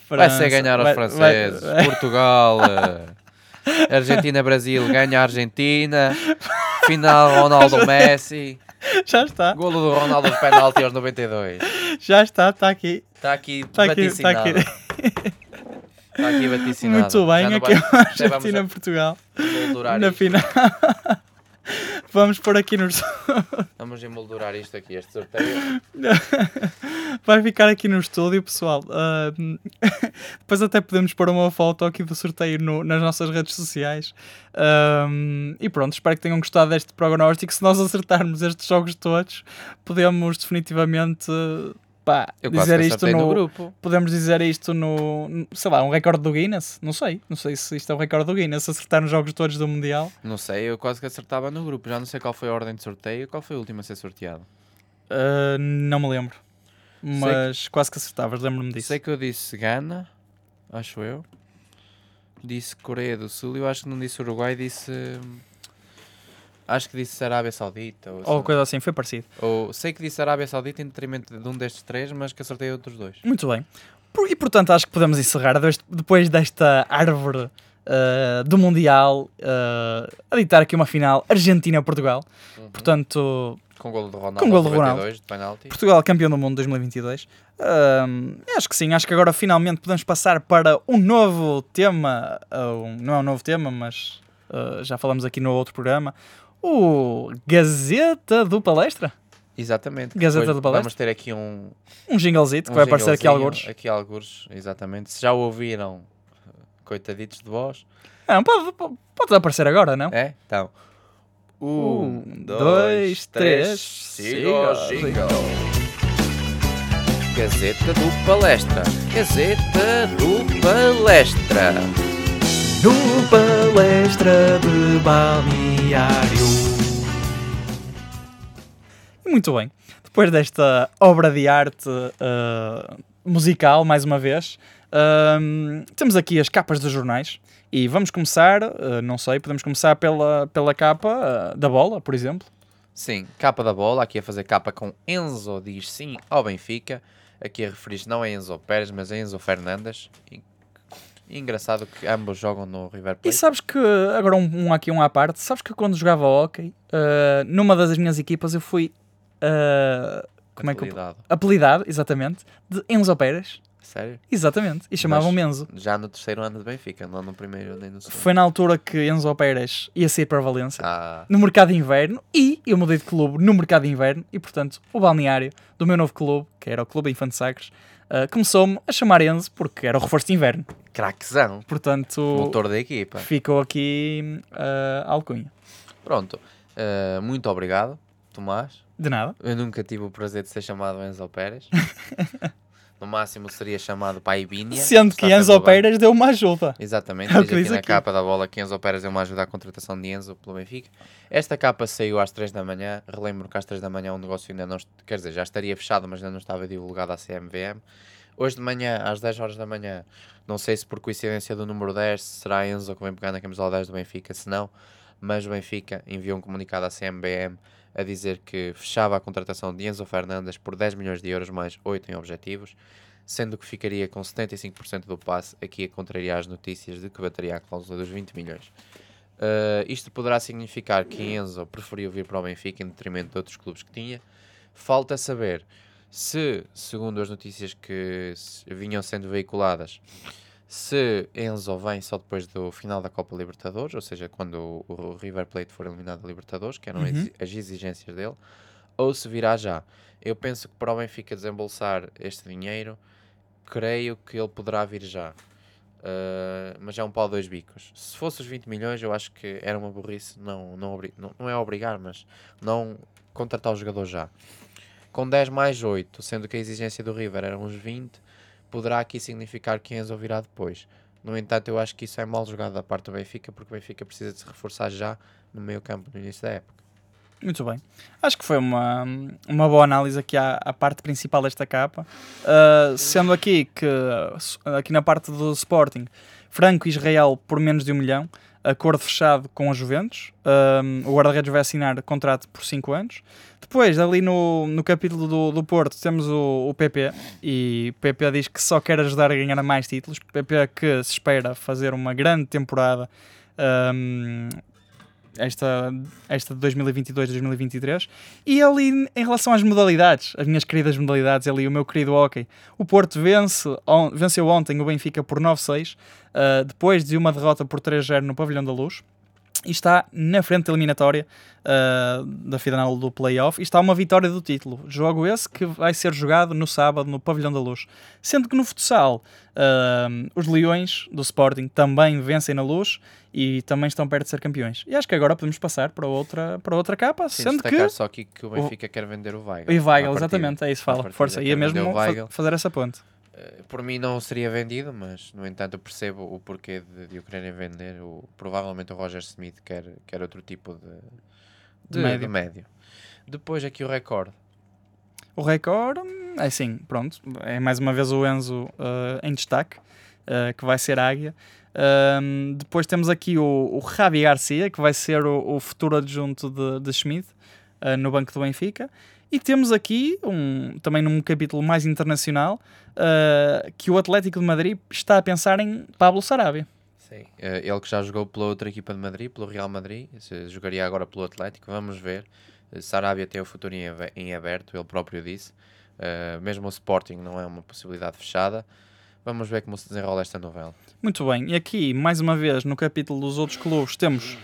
Vai ser ganhar aos Vai- franceses. vai- vai- Portugal. Argentina-Brasil ganha a Argentina. Final Ronaldo Messi. Já está, Golo do Ronaldo de penalti aos 92. já está, está aqui. Está aqui Está aqui, está aqui. Está aqui vaticinado. Muito bem, aqui é a Argentina-Portugal. Na final. Vamos pôr aqui nos. Vamos emoldurar isto aqui, este sorteio. Vai ficar aqui no estúdio, pessoal. Ah, depois até podemos pôr uma foto aqui do sorteio no- nas nossas redes sociais. Ah, e pronto, espero que tenham gostado deste prognóstico. Se nós acertarmos estes jogos todos, podemos definitivamente pá, Eu dizer que isto no, no grupo. Podemos dizer isto no, sei lá, um recorde do Guinness? Não sei. Não sei se isto é o recorde do Guinness, acertar nos jogos todos do Mundial. Não sei, eu quase que acertava no grupo. Já não sei qual foi a ordem de sorteio. Qual foi o último a ser sorteado? Ah, não me lembro. Mas quase que acertavas, lembro-me disso. Sei que eu disse Gana, acho eu. Disse Coreia do Sul e eu acho que não disse Uruguai, disse. Acho que disse Arábia Saudita. Ou, Ou assim. coisa assim, foi parecido. Ou- sei que disse Arábia Saudita em detrimento de um destes três, mas que acertei outros dois. Muito bem. E portanto acho que podemos encerrar depois desta árvore ah, do Mundial ah, a ditar aqui uma final Argentina-Portugal. Portanto, Com golo do Ronaldo, Com golo do 92, Ronaldo. de penalti. Portugal campeão do mundo 2022. Ahm, acho que sim, acho que agora finalmente podemos passar para um novo tema. ou não é um novo tema, mas já falamos aqui no outro programa. O Gazeta do Palestra. Exatamente. Gazeta Depois do Palestra. Vamos ter aqui um. Um jinglezito que um vai aparecer aqui alguns. Aqui alguns, exatamente. Se já ouviram, coitaditos de vós. Não, pode, pode, pode aparecer agora, não? É? Então. Um, dois, três, siga o jingle. Gazeta do Palestra. Gazeta do Palestra. No Palestra de Balneário. Muito bem. Depois desta obra de arte ah, musical, mais uma vez, ahm, temos aqui as capas dos jornais. E vamos começar, ah, não sei, podemos começar pela, pela capa ah, da bola, por exemplo. Sim, capa da bola. Aqui a fazer capa com Enzo diz sim ao Benfica. Aqui a referir não é Enzo Pérez, mas é Enzo Fernandes. E- e engraçado que ambos jogam no River E Plate. sabes que, agora um, um aqui, um à parte, sabes que quando jogava hockey, ah, numa das minhas equipas eu fui. ah, como é que eu, Apelidado. apelidado, exatamente, de Enzo Pérez. Sério? Exatamente. E chamavam Enzo. Já no terceiro ano de Benfica, não no primeiro nem no segundo. Foi na altura que Enzo Pérez ia sair para Valência. Ah, No mercado de inverno. E eu mudei de clube no mercado de inverno. E portanto, o balneário do meu novo clube, que era o Clube Infante Sagres, ah, começou-me a chamar Enzo porque era o reforço de inverno. craquezão. Portanto, Motor da equipa. ficou aqui ah, a alcunha. Pronto. Uh, muito obrigado, Tomás. De nada. Eu nunca tive o prazer de ser chamado Enzo Pérez. no máximo seria chamado Pai Bínia. Sendo que Enzo. Pérez deu uma ajuda. Exatamente, É aqui na aqui. capa da bola que Enzo Pérez deu uma ajuda à contratação de Enzo pelo Benfica. Esta capa saiu às 3 da manhã. Relembro que às 3 da manhã o negócio ainda não. Quer dizer, já estaria fechado, mas ainda não estava divulgado à CMVM. Hoje de manhã, às 10 horas da manhã, não sei se por coincidência do número 10 será Enzo que vem pegar na camisola 10 do Benfica, se não, mas o Benfica enviou um comunicado à CMBM a dizer que fechava a contratação de Enzo Fernandes por 10 milhões de euros mais 8 em objetivos, sendo que ficaria com 75% do passe, aqui a contrariar as notícias de que bateria a cláusula dos 20 milhões. Uh, isto poderá significar que Enzo preferiu vir para o Benfica em detrimento de outros clubes que tinha. Falta saber se, segundo as notícias que vinham sendo veiculadas, se Enzo vem só depois do final da Copa Libertadores, ou seja, quando o, o River Plate for eliminado da Libertadores, que eram Uhum. as exigências dele, ou se virá já. Eu penso que para o Benfica desembolsar este dinheiro, creio que ele poderá vir já. Uh, mas é um pau dois bicos. Se fosse os 20 milhões, eu acho que era uma burrice. Não, não, não, não é obrigar, mas não contratar o jogador já. Com 10 mais 8, sendo que a exigência do River era uns 20, poderá aqui significar que Enzo virá depois. No entanto, eu acho que isso é mal jogado da parte do Benfica, porque o Benfica precisa de se reforçar já no meio campo no início da época. Muito bem. Acho que foi uma, uma boa análise aqui à, à parte principal desta capa. Uh, sendo aqui que, aqui na parte do Sporting, Franco Israel por menos de um milhão. acordo fechado com a Juventus. Um, o guarda-redes vai assinar contrato por 5 anos. Depois, ali no, no capítulo do, do Porto, temos o, o PP. E o PP diz que só quer ajudar a ganhar mais títulos. O PP que se espera fazer uma grande temporada. Um, esta, esta de 2022-2023. E ali, em relação às modalidades, as minhas queridas modalidades, ali o meu querido hockey, o Porto vence, on, venceu ontem o Benfica por 9-6, uh, depois de uma derrota por 3-0 no Pavilhão da Luz e está na frente da eliminatória uh, da final do playoff e está uma vitória do título. Jogo esse que vai ser jogado no sábado no Pavilhão da Luz. Sendo que no futsal uh, os Leões do Sporting também vencem na Luz e também estão perto de ser campeões. E acho que agora podemos passar para outra, para outra capa, Sim, sendo que... só aqui que o Benfica o... quer vender o Weigl. E Weigl, exatamente, é isso, fala. Força, ia mesmo fazer essa ponte. Eh, por mim não seria vendido, mas no entanto eu percebo o porquê de, de o quererem vender. O, provavelmente o Roger Smith quer, quer outro tipo de, de, de, médio. de médio. Depois aqui o recorde. O recorde, é assim, pronto, é mais uma vez o Enzo uh, em destaque, uh, que vai ser Águia. Um, depois temos aqui o, o Javi Garcia, que vai ser o, o futuro adjunto de, de uh, no banco do Benfica. E temos aqui, um, também num capítulo mais internacional, uh, que o Atlético de Madrid está a pensar em Pablo Sarabia. Sim, uh, ele que já jogou pela outra equipa de Madrid, pelo Real Madrid, jogaria agora pelo Atlético, vamos ver. Uh, Sarabia tem o futuro em, aberto, ele próprio disse. mesmo o Sporting não é uma possibilidade fechada. Vamos ver como se desenrola esta novela. Muito bem, e aqui, mais uma vez, no capítulo dos outros clubes, temos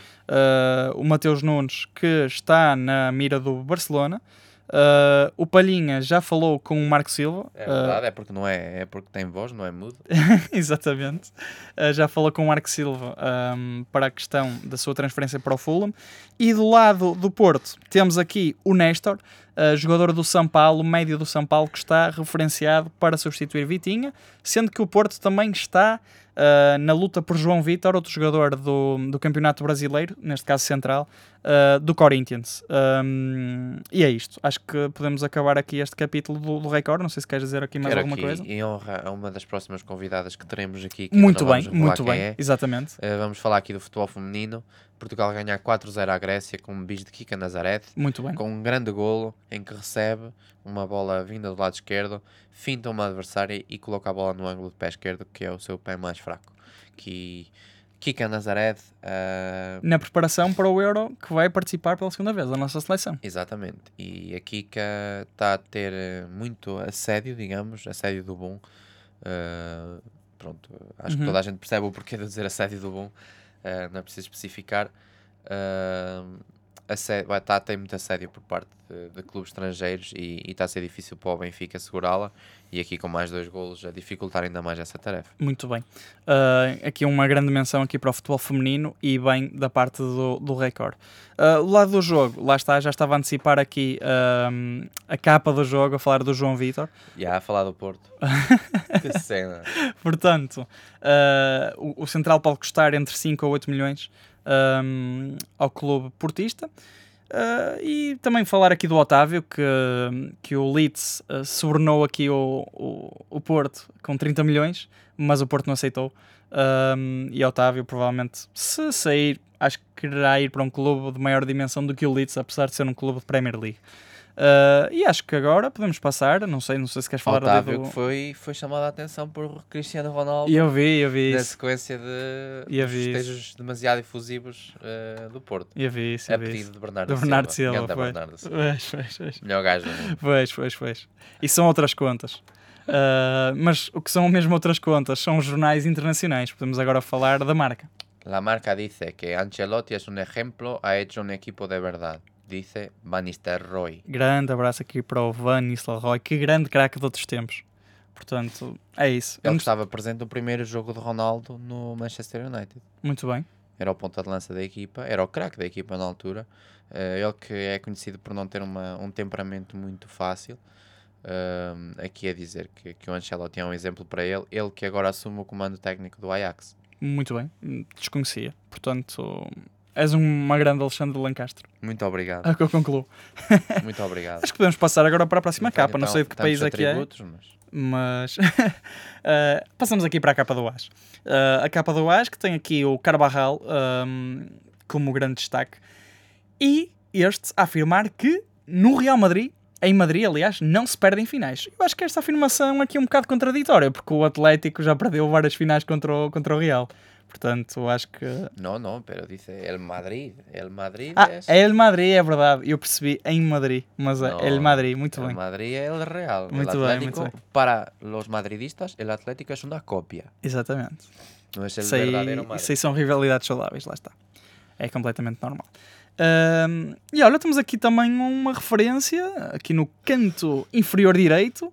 o Mateus Nunes, que está na mira do Barcelona. Uh, o Palhinha já falou com o Marco Silva. É verdade, uh, é porque não é, é porque tem voz, não é mudo. Exatamente. Uh, já falou com o Marco Silva um, para a questão da sua transferência para o Fulham. E do lado do Porto temos aqui o Néstor, jogador do São Paulo, médio do São Paulo, que está referenciado para substituir Vitinha, sendo que o Porto também está uh, na luta por João Vitor, outro jogador do, do Campeonato Brasileiro, neste caso central, uh, do Corinthians. Um, e é isto. Acho que podemos acabar aqui este capítulo do, do Record. Não sei se queres dizer aqui mais Quero alguma aqui, coisa. Em honra a uma das próximas convidadas que teremos aqui. muito bem, muito bem. É. Exatamente. Uh, vamos falar aqui do futebol feminino. Portugal ganhar 4-0 à Grécia com um bis de Kika Nazareth. Muito bem. Com um grande golo em que recebe uma bola vinda do lado esquerdo, finta uma adversária e coloca a bola no ângulo de pé esquerdo, que é o seu pé mais fraco. Que Kika Nazareth. Uh... Na preparação para o Euro que vai participar pela segunda vez da nossa seleção. Exatamente. E a Kika está a ter eh, muito assédio, digamos, assédio do bom. Uh, pronto, acho uhum. que toda a gente percebe o porquê de dizer assédio do bom. Uh, não é preciso especificar. Uh, está a ter muito assédio por parte de, de clubes estrangeiros e está a ser difícil para o Benfica segurá-la e aqui com mais dois golos a dificultar ainda mais essa tarefa. Muito bem. Uh, aqui uma grande menção aqui para o futebol feminino e bem da parte do, do Record. Uh, o lado do jogo, lá está, já estava a antecipar aqui uh, a capa do jogo, a falar do João Vitor. Já, a falar do Porto. que cena. Portanto, o, o Central pode custar entre 5 a 8 milhões um, ao clube portista. Uh, e também falar aqui do Otávio, que, que o Leeds uh, subornou aqui o, o, o, Porto com 30 milhões, mas o Porto não aceitou. Um, e Otávio, provavelmente, se sair, acho que quererá ir para um clube de maior dimensão do que o Leeds, apesar de ser um clube de Premier League. Uh, e acho que agora podemos passar, não sei, não sei se queres falar Otávio, do... que foi, foi chamado a atenção por Cristiano Ronaldo. Eu vi, eu vi Na isso. sequência de festejos demasiado efusivos uh, do Porto. Eu vi isso, eu A pedido de Bernardo, do Bernardo Silva. Silva. Bernardo Silva. Pois, pois, pois. Melhor gajo. Pois, pois, pois. E são outras contas. Uh, mas o que são mesmo outras contas são os jornais internacionais. Podemos agora falar da marca. La marca dice que Ancelotti es un ejemplo, ha hecho un equipo de verdad disse Van Nistelrooy. Grande abraço aqui para o Van Nistelrooy, que grande craque de outros tempos. Portanto, é isso. Ele estava presente no primeiro jogo de Ronaldo no Manchester United. Muito bem. Era o ponta de lança da equipa, era o craque da equipa na altura. Uh, ele que é conhecido por não ter uma, um temperamento muito fácil. Uh, aqui é dizer que, que o Ancelotti é um exemplo para ele. Ele que agora assume o comando técnico do Ajax. Muito bem, desconhecia. Portanto, És uma grande Alexandre Lancastre. Muito obrigado. É o que eu concluo. Muito obrigado. Acho que podemos passar agora para a próxima não capa. Não sei de que país é que é. Mas... Mas uh, passamos aqui para a capa do As. Uh, a capa do As que tem aqui o Carvajal um, como grande destaque e este a afirmar que no Real Madrid, em Madrid, aliás, não se perdem finais. Eu acho que esta afirmação aqui é um bocado contraditória, porque o Atlético já perdeu várias finais contra o, contra o Real. Portanto, acho que. Não, não, pero dice el Madrid. El Madrid ah, es... El Madrid, é verdade. Eu percebi em Madrid, mas é El Madrid, muito el bem. Madrid é el Real. Muito el bem, muito bem. para los madridistas, el Atlético es una copia. Exatamente. No es el Isso aí, verdadero Madrid. isso aí são rivalidades saudáveis, lá está. É completamente normal. Ahm, e olha, temos aqui também uma referência, aqui no canto inferior direito,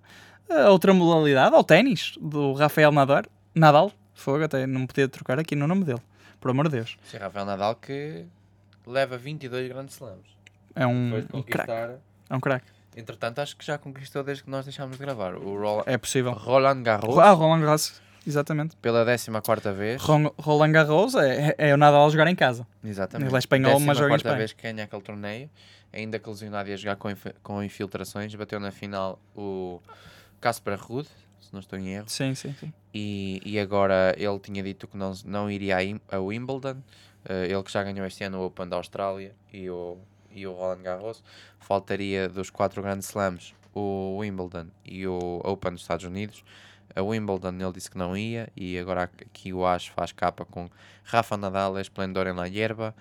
a outra modalidade, ao ténis, do Rafael Nadal. Nadal, fogo, até não podia trocar aqui no nome dele, por amor de Deus. Sim, Rafael Nadal que leva 22 grandes slams. É um, Depois de um. É um craque. Entretanto, acho que já conquistou desde que nós deixámos de gravar. O Roland, É possível. Roland Garros, Ah, Roland Garros, exatamente. pela 14 vez. Ron- Roland Garros é, é o Nadal a jogar em casa. Exatamente. Ele é espanhol, mas joga em 14ª Espanha. vez que ganha aquele torneio. Ainda que lesionado ia jogar com, inf- com infiltrações. Bateu na final o Casper Ruud, se não estou em erro. Sim, sim, sim. E, e agora ele tinha dito que não, não iria a, Im- a Wimbledon. Eh, ele que já ganhou este ano o Open da Austrália e o, e o Roland Garros. Faltaria dos quatro grandes slams o Wimbledon e o Open dos Estados Unidos. A Wimbledon ele disse que não ia e agora aqui o Ash faz capa com Rafa Nadal, esplendor en la hierba,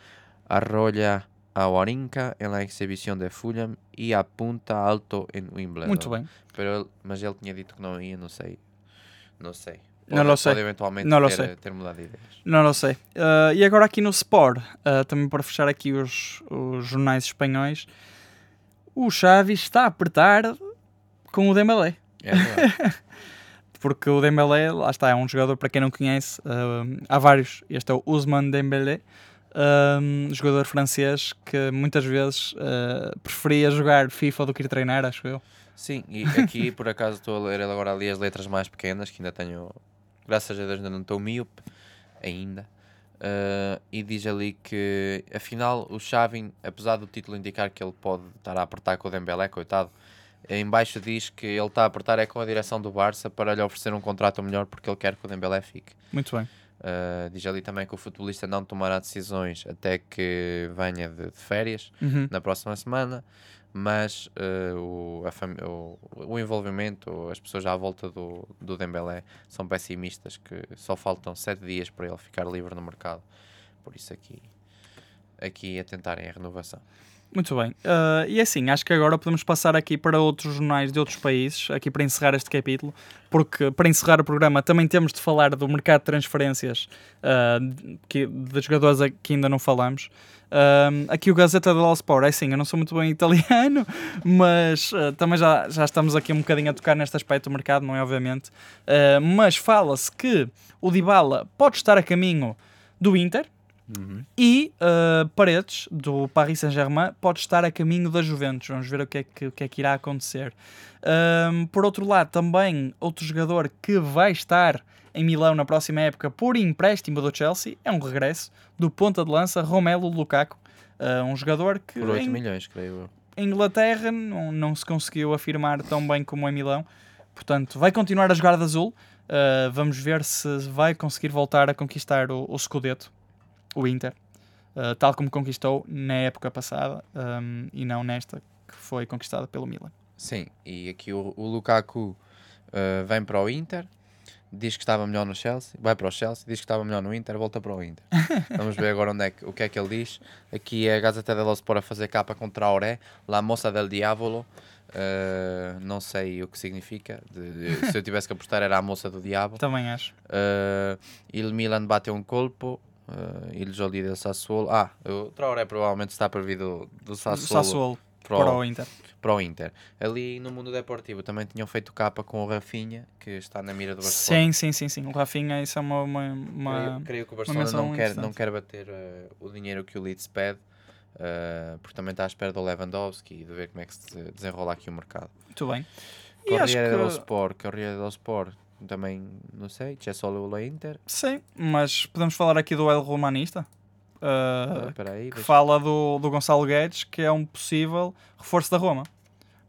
arrolla a Orinca en la exhibición de Fulham e apunta alto em Wimbledon. Muito bem. Pero mas ele tinha dito que não ia, não sei. Não sei. Não lo sei. Pode eventualmente Não lo ter, sei. ter mudado de ideias. Não, não sei. Ah, e agora aqui no Sport, ah, também para fechar aqui os, os jornais espanhóis, o Xavi está a apertar com o Dembélé. É verdade. Porque o Dembélé, lá está, é um jogador, para quem não conhece, ah, há vários. Este é o Ousmane Dembélé, ah, jogador francês que muitas vezes ah, preferia jogar FIFA do que ir treinar, acho eu. Sim, e aqui por acaso estou a ler agora ali as letras mais pequenas, que ainda tenho, graças a Deus ainda não estou míope, ainda. Ah, e diz ali que afinal o Xavi, apesar do título indicar que ele pode estar a apertar com o Dembélé, coitado, em baixo diz que ele está a apertar é com a direção do Barça para lhe oferecer um contrato melhor porque ele quer que o Dembélé fique. Muito bem. Uh, diz ali também que o futebolista não tomará decisões até que venha de, de férias Uhum. na próxima semana, mas uh, o, o, o envolvimento, as pessoas à volta do, do Dembélé são pessimistas que só faltam sete dias para ele ficar livre no mercado. Por isso aqui, aqui a tentarem a renovação. Muito bem. Ah, e assim, acho que agora podemos passar aqui para outros jornais de outros países, aqui para encerrar este capítulo, porque para encerrar o programa também temos de falar do mercado de transferências ah, que, de jogadores a- que ainda não falamos. Ah, aqui o Gazeta dello Sport, é assim, eu não sou muito bem italiano, mas também já, já estamos aqui um bocadinho a tocar neste aspecto do mercado, não é obviamente. Mas fala-se que o Dybala pode estar a caminho do Inter, e uh, Paredes, do Paris Saint-Germain, pode estar a caminho da Juventus. Vamos ver o que é que, o que, é que irá acontecer. Um, por outro lado, também outro jogador que vai estar em Milão na próxima época por empréstimo do Chelsea é um regresso do ponta de lança Romelu Lukaku. Uh, um jogador que Por 8 em, milhões, creio eu. em Inglaterra não, não se conseguiu afirmar tão bem como em Milão. Portanto, vai continuar a jogar de azul. Uh, vamos ver se vai conseguir voltar a conquistar o, o Scudetto, o Inter, uh, tal como conquistou na época passada um, e não nesta que foi conquistada pelo Milan. Sim, e aqui o, o Lukaku uh, vem para o Inter, diz que estava melhor no Chelsea, vai para o Chelsea, diz que estava melhor no Inter, volta para o Inter. Vamos ver agora onde é que, o que é que ele diz. Aqui é a Gazeta dello Sport a fazer capa com Traoré, La Moça del Diavolo. Uh, não sei o que significa. de- de- se eu tivesse que apostar, era a moça do diabo. Também acho. Uh, il Milan bateu um colpo. Uh, il Jolie del Sassuolo. Ah, o Traoré provavelmente está para vir do, do O Sassuolo, Sassuolo para, para o, Inter. para o Inter. Ali no mundo deportivo também tinham feito capa com o Rafinha, que está na mira do Barcelona. Sim, sim, sim, sim. O Rafinha, isso é uma. uma, uma- Creio, creio que o Barcelona não quer, não quer bater uh, o dinheiro que o Leeds pede, uh, porque também está à espera do Lewandowski e de ver como é que se desenrola aqui o mercado. Muito bem. Corriere dello que. Sport, Corriere dello Sport, também não sei, c'è solo o Inter. Sim, mas podemos falar aqui do El Romanista. Ah, Uh, Espera aí, que deixa- fala do, do Gonçalo Guedes, que é um possível reforço da Roma.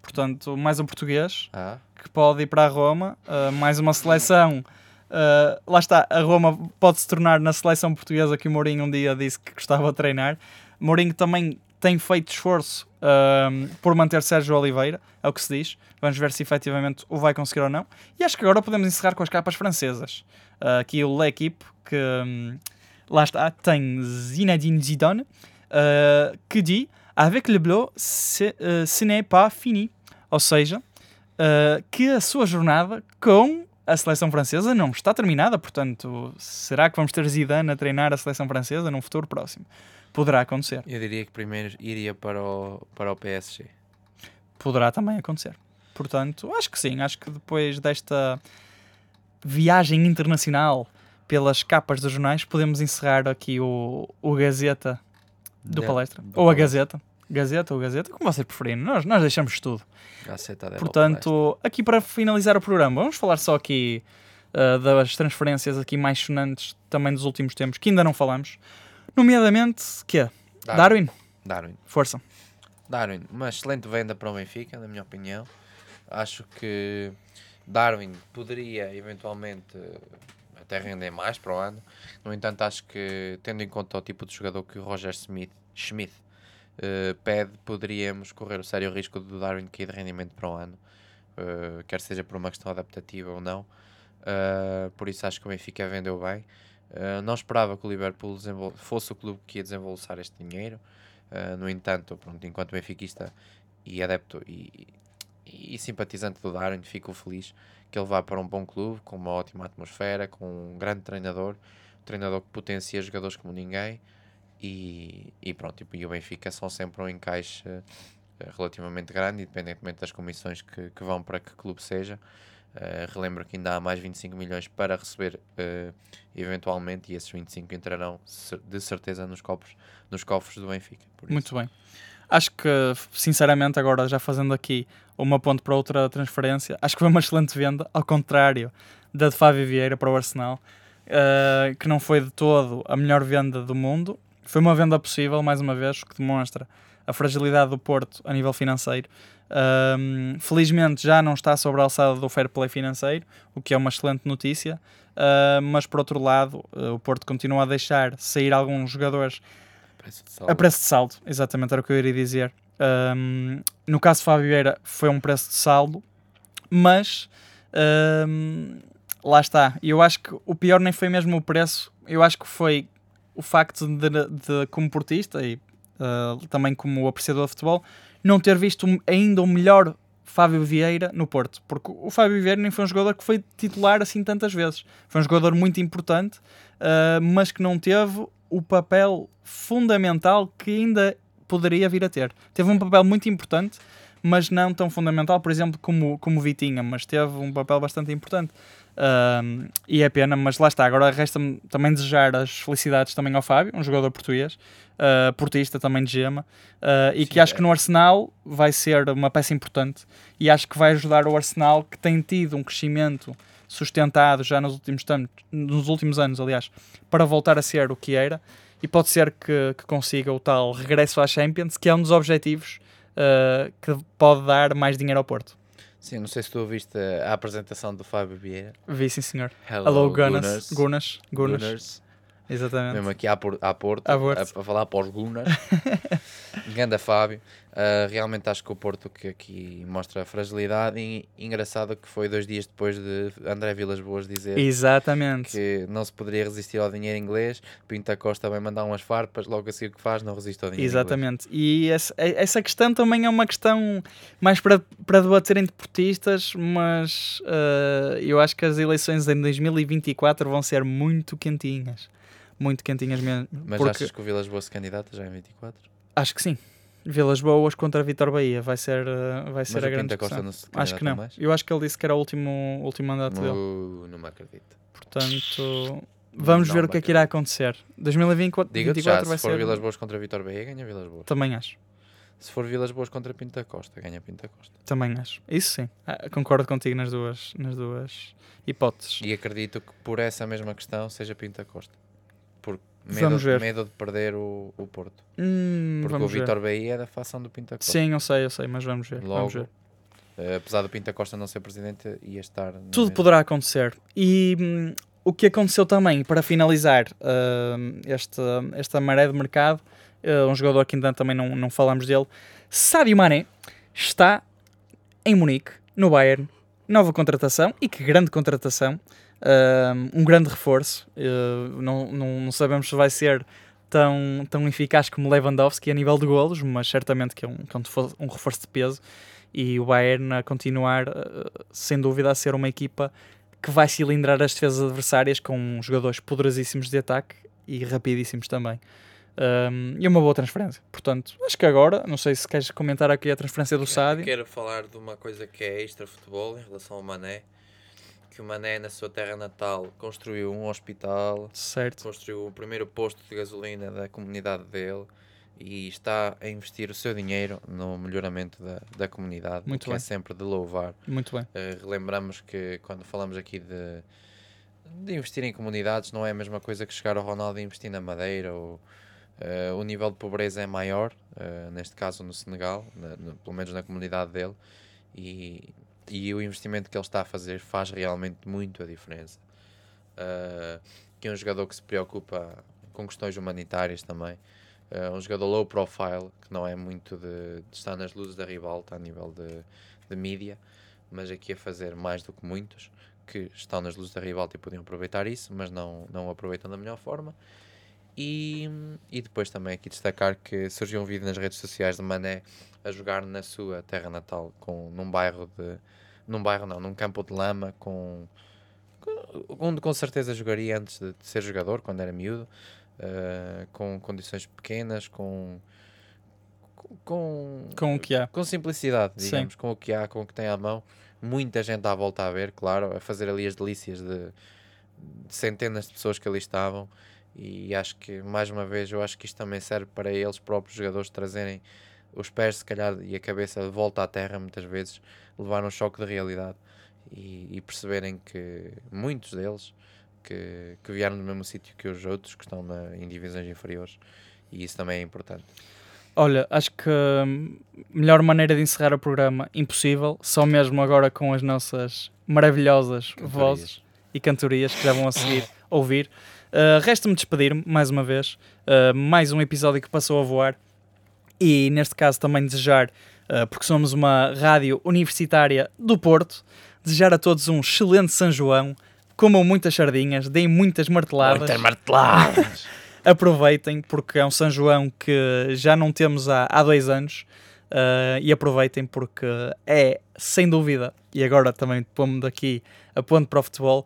Portanto, mais um português Ah, que pode ir para a Roma, uh, mais uma seleção. Uh, lá está, a Roma pode se tornar na seleção portuguesa que o Mourinho um dia disse que gostava de treinar. Mourinho também tem feito esforço uh, por manter Sérgio Oliveira, é o que se diz. Vamos ver se efetivamente o vai conseguir ou não. E acho que agora podemos encerrar com as capas francesas. Uh, aqui o L'Equipe, que um, lá está, tem Zinedine Zidane, que diz Avec le bleu, ce, ce n'est pas fini. Ou seja, que a sua jornada com a seleção francesa não está terminada, portanto, será que vamos ter Zidane a treinar a seleção francesa num futuro próximo? Poderá acontecer. Eu diria que primeiro iria para o, para o PSG. Poderá também acontecer. Portanto, acho que sim, acho que depois desta viagem internacional pelas capas dos jornais, podemos encerrar aqui o, o Gazeta do Da- palestra. do ou a palestra. Gazeta. Gazeta ou Gazeta, como vocês preferirem. Nós, nós deixamos tudo. Dello Portanto, aqui para finalizar o programa, vamos falar só aqui uh, das transferências aqui mais sonantes também dos últimos tempos, que ainda não falamos. Nomeadamente, que é? Palestra. Darwin, Darwin. força. Darwin, uma excelente venda para o Benfica, na minha opinião. Acho que Darwin poderia eventualmente até render mais para o ano. No entanto, acho que, tendo em conta o tipo de jogador que o Roger Smith, Schmidt eh, pede, poderíamos correr o sério risco do Darwin cair de rendimento para o ano, eh, quer seja por uma questão adaptativa ou não. Eh, por isso, acho que o Benfica vendeu bem. Eh, não esperava que o Liverpool fosse o clube que ia desembolsar este dinheiro. Uh, no entanto, pronto, enquanto benfiquista e adepto e, e, e simpatizante do Darwin, fico feliz que ele vá para um bom clube, com uma ótima atmosfera, com um grande treinador, um treinador que potencia jogadores como ninguém e, e pronto, e, o Benfica são sempre um encaixe uh, relativamente grande, independentemente das comissões que, que vão para que clube seja. Uh, relembro que ainda há mais 25 milhões para receber uh, eventualmente e esses 25 entrarão de certeza nos cofres, nos cofres do Benfica. Muito bem. Acho que, sinceramente, agora já fazendo aqui uma ponte para outra transferência, acho que foi uma excelente venda, ao contrário da de Fábio Vieira para o Arsenal, uh, que não foi de todo a melhor venda do mundo. Foi uma venda possível, mais uma vez, o que demonstra a fragilidade do Porto a nível financeiro. Um, felizmente já não está sobre a alçada do fair play financeiro, o que é uma excelente notícia. Uh, mas por outro lado, uh, o Porto continua a deixar sair alguns jogadores Preço de saldo. a preço de saldo, exatamente era o que eu iria dizer. Um, no caso de Fábio Vieira foi um preço de saldo, mas um, lá está. E eu acho que o pior nem foi mesmo o preço, eu acho que foi o facto de, de como portista e uh, também como apreciador de futebol, não ter visto ainda o melhor Fábio Vieira no Porto, porque o Fábio Vieira nem foi um jogador que foi titular assim tantas vezes. Foi um jogador muito importante, uh, mas que não teve o papel fundamental que ainda poderia vir a ter. Teve um papel muito importante, mas não tão fundamental, por exemplo, como, como Vitinha, mas teve um papel bastante importante. Um, e é pena, mas lá está. Agora resta-me também desejar as felicidades também ao Fábio, um jogador português, uh, portista também de gema, uh, e que Sim, acho é. que no Arsenal vai ser uma peça importante e acho que vai ajudar o Arsenal que tem tido um crescimento sustentado já nos últimos, nos últimos anos, aliás, para voltar a ser o que era e pode ser que, que consiga o tal regresso à Champions, que é um dos objetivos uh, que pode dar mais dinheiro ao Porto. Sim, não sei se tu ouviste a apresentação do Fábio Vieira. Vi, sim, senhor. Hello, Gunas. Gunas. Gunas. Gunners. Exatamente. Mesmo aqui à, por, à Porto, a, a falar para os Gunners. Ganda Fábio. Uh, realmente acho que o Porto que aqui mostra a fragilidade e engraçado que foi dois dias depois de André Vilas Boas dizer Exatamente. que não se poderia resistir ao dinheiro inglês. Pinta Costa vai mandar umas farpas, logo a seguir o que faz, não resiste ao dinheiro inglês. Exatamente. E essa, essa questão também é uma questão mais para, para debater entre portistas, mas eh, eu acho que as eleições em 2024 vão ser muito quentinhas. Muito quentinhas mesmo. Mas porque achas que o Vilas Boas se candidata já em 24? Acho que sim. Vilas Boas contra Vitor Bahia vai ser, eh, vai ser Mas a o grande Pinta Costa não Acho que não. mais? Eu acho que ele disse que era o último, último mandato dele. Uh, não me acredito. Portanto, vamos Não ver o me que é que irá acontecer. 2024 Diga-te já, 2024 vai se for ser. Vilas Boas contra Vitor Bahia, ganha Vilas Boas. Também acho. Se for Vilas Boas contra Pinta Costa, ganha Pinta Costa. Também acho. Isso sim. Ah, concordo contigo nas duas, nas duas hipóteses. E acredito que por essa mesma questão seja Pinta Costa. Medo, Vamos ver. medo de perder o, o Porto. Hum, Porque o. Vitor Bahia é da facção do Pinta Costa. Sim, eu sei, eu sei, mas vamos ver. Logo, vamos ver. Uh, apesar do Pinta Costa não ser presidente, ia estar. Tudo poderá acontecer. E hum, o que aconteceu também, para finalizar uh, esta, esta maré de mercado, uh, um jogador que ainda também não, não falamos dele, Sadio Mané, está em Munique, no Bayern, nova contratação, e que grande contratação, um grande reforço, não, não, não sabemos se vai ser tão, tão eficaz como Lewandowski a nível de golos, mas certamente que é um, que é um reforço de peso, e o Bayern a continuar, sem dúvida, a ser uma equipa que vai cilindrar as defesas adversárias com jogadores poderosíssimos de ataque e rapidíssimos também. Um, e uma boa transferência. Portanto, acho que agora, não sei se queres comentar aqui a transferência do Sádio. Quero falar de uma coisa que é extra futebol em relação ao Mané. Que o Mané, na sua terra natal, construiu um hospital, certo. construiu o primeiro posto de gasolina da comunidade dele e está a investir o seu dinheiro no melhoramento da, da comunidade, Muito que bem. é sempre de louvar. Muito bem. Uh, relembramos que quando falamos aqui de, de investir em comunidades, não é a mesma coisa que chegar ao Ronaldo e investir na Madeira. Ou, uh, o nível de pobreza é maior, uh, neste caso no Senegal, na, no, pelo menos na comunidade dele, e, e o investimento que ele está a fazer faz realmente muito a diferença. que é um jogador que se preocupa com questões humanitárias também. Uh, um jogador low profile, que não é muito de, de estar nas luzes da ribalta a nível de, de mídia, mas aqui a fazer mais do que muitos que estão nas luzes da ribalta e podiam aproveitar isso, mas não, não aproveitam da melhor forma. E, e depois também aqui destacar que surgiu um vídeo nas redes sociais de Mané a jogar na sua terra natal, com, num bairro de. num bairro não, num campo de lama, com, onde com certeza jogaria antes de, de ser jogador, quando era miúdo uh, com condições pequenas, com, com, com o que há. Com simplicidade, digamos, Sim. com o que há, com o que tem à mão. Muita gente à volta a ver, claro, a fazer ali as delícias de, de centenas de pessoas que ali estavam. E acho que, mais uma vez, eu acho que isto também serve para eles próprios jogadores trazerem os pés, se calhar, e a cabeça de volta à terra, muitas vezes, levar um choque de realidade e, e perceberem que muitos deles que, que vieram do mesmo sítio que os outros que estão na, em divisões inferiores e isso também é importante. Olha, acho que a hum, melhor maneira de encerrar o programa, impossível, só mesmo agora com as nossas maravilhosas cantorias. vozes e cantorias que já vão a seguir ouvir. Uh, Resta-me despedir-me mais uma vez. Uh, mais um episódio que passou a voar. E neste caso também desejar, uh, porque somos uma rádio universitária do Porto, desejar a todos um excelente São João comam muitas sardinhas, deem muitas marteladas. Muitas marteladas! aproveitem, porque é um São João que já não temos há, há dois anos. Uh, e aproveitem porque é, sem dúvida, e agora também pomo daqui a ponto para o futebol,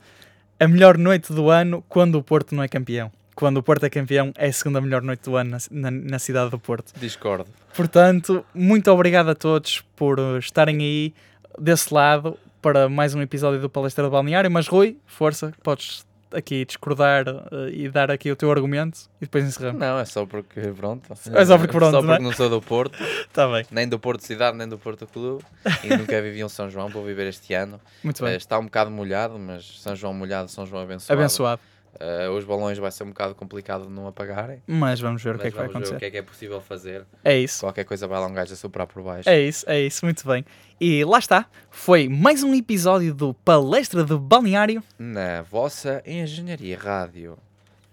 a melhor noite do ano quando o Porto não é campeão. Quando o Porto é campeão, é a segunda melhor noite do ano na, na, na cidade do Porto. Discordo. Portanto, muito obrigado a todos por estarem aí desse lado para mais um episódio do Palestra do Balneário. Mas, Rui, força, podes aqui discordar uh, e dar aqui o teu argumento e depois encerramos. Não, é só porque pronto. É só porque pronto, Só porque não, é? não sou do Porto. tá bem. Nem do Porto Cidade, nem do Porto Clube. E nunca vivi um São João, vou viver este ano. Muito bem. Uh, está um bocado molhado, mas São João molhado, São João abençoado. Abençoado. Uh, os balões vai ser um bocado complicado de não apagarem. Mas vamos ver Mas o que é que vai acontecer. o que é que é possível fazer. É isso. Qualquer coisa vai lá um gajo a soprar por baixo. É isso, é isso, muito bem. E lá está. Foi mais um episódio do Palestra de Balneário. Na vossa Engenharia Rádio.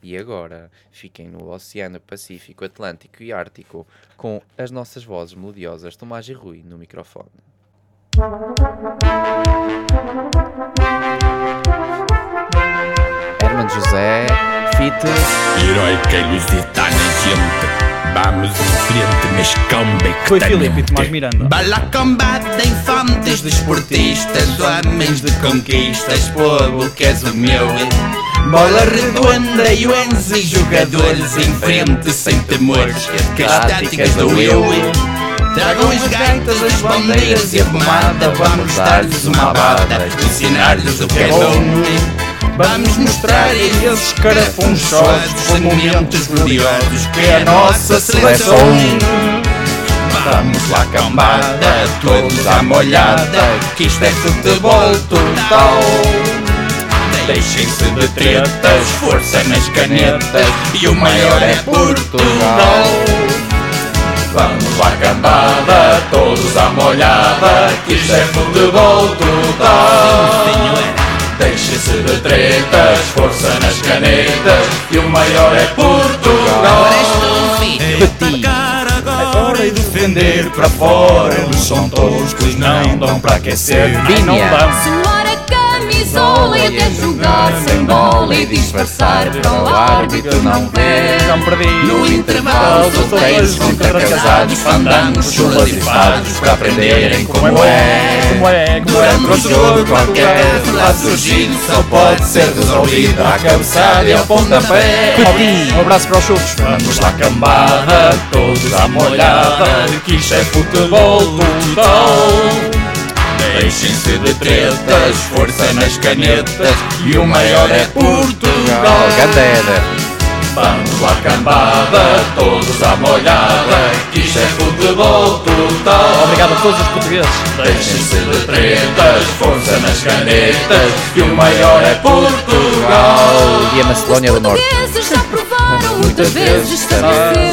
E agora, fiquem no Oceano Pacífico, Atlântico e Ártico com as nossas vozes melodiosas Tomás e Rui no microfone. Herman José, fitas. Heroica e lusitana gente. Vamos em frente neste comeback. Foi Filipe e Tomás Miranda. Bala combate de infantes, desportistas, homens de conquistas, povo que és o meu. Bola redonda e onze jogadores em frente sem temores, que as táticas do eu. Tragam as gaitas, as bandeiras e a pomada Vamos dar-lhes uma bada, ensinar-lhes o que é bom Vamos mostrar a esses carafunchosos os momentos gloriosos que é a nossa seleção. Vamos lá, cambada, todos à molhada, que isto é futebol total. Deixem-se de tretas, força nas canetas, e o maior é Portugal. Vamos lá cambada, todos à molhada, que isto é futebol total. Deixem-se de tretas, força nas canetas, e o maior é Portugal. Agora e defender para fora, eles são toscos, não dão para aquecer. E não dá. Camisola e até jogar sem bola e disfarçar para o árbitro não ver. Perdi. No intervalo, solteiros contra casados, fandangos, chulas e fados para aprenderem como é. Como é? Como é? Durante o jogo qualquer lá surgido só pode ser resolvido à cabeçada e ao pontapé. Um abraço para os chutes. Vamos lá cambada, todos à molhada, que isto é futebol total. Deixem-se de tretas, força nas canetas, e o maior é Portugal. Ganda Éder. Vamos lá cambada, todos à molhada, que isto é futebol total. Obrigado a todos os portugueses. Deixem-se de tretas, força nas canetas, e o maior é Portugal. E a Macedónia do Norte. Muitas vezes ser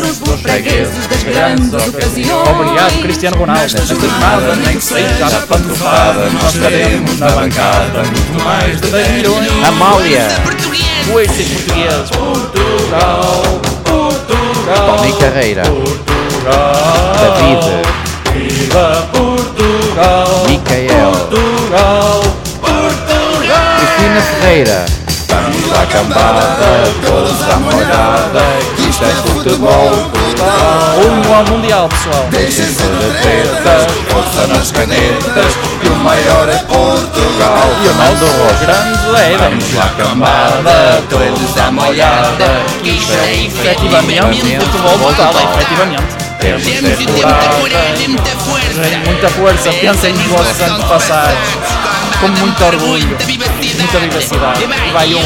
uns bons fregueses das grandes ocasiões. Obrigado, Cristiano Ronaldo. Nesta jornada, nem que seja a pantufada, nós estaremos na bancada, muito mais de 10 milhões. Amália. Coices portugueses. Portugal, Portugal, Tony Carreira. Portugal, David. Viva Portugal, Micael. Portugal, Portugal. Cristina Ferreira. Vamos lá cambada, todos à molhada, isto é futebol. Um ao Mundial, pessoal. Deixem-se de tretas, força nas canetas, e o maior é Portugal. E o nosso grande é Vamos lá cambada, todos à molhada, isto é Efetivamente, futebol total, efetivamente. Temos muita coragem, muita força, pensem nos vossos antepassados. Com muito orgulho, muita vivacidade. E vai um,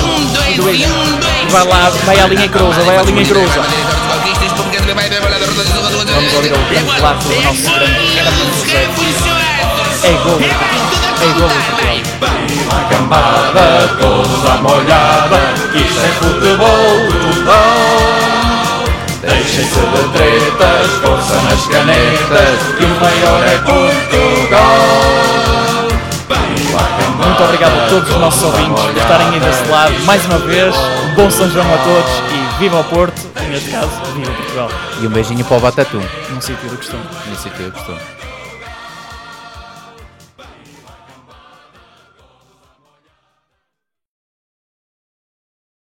e dois, e vai lá, vai à linha cruza, vai à linha cruza. Vamos ouvir o grande relato do nosso grande José. É gol, é gol Portugal. cambada, todos à molhada, isto é futebol total. Deixem-se de tretas, força nas canetas, que o maior é Portugal. Muito obrigado a todos os nossos ouvintes por estarem aí desse lado. Mais uma vez, bom São João a todos e viva o Porto, e neste caso, viva Portugal, E um beijinho para o Batatum. num sítio do costume. Nesse sítio eu costumo.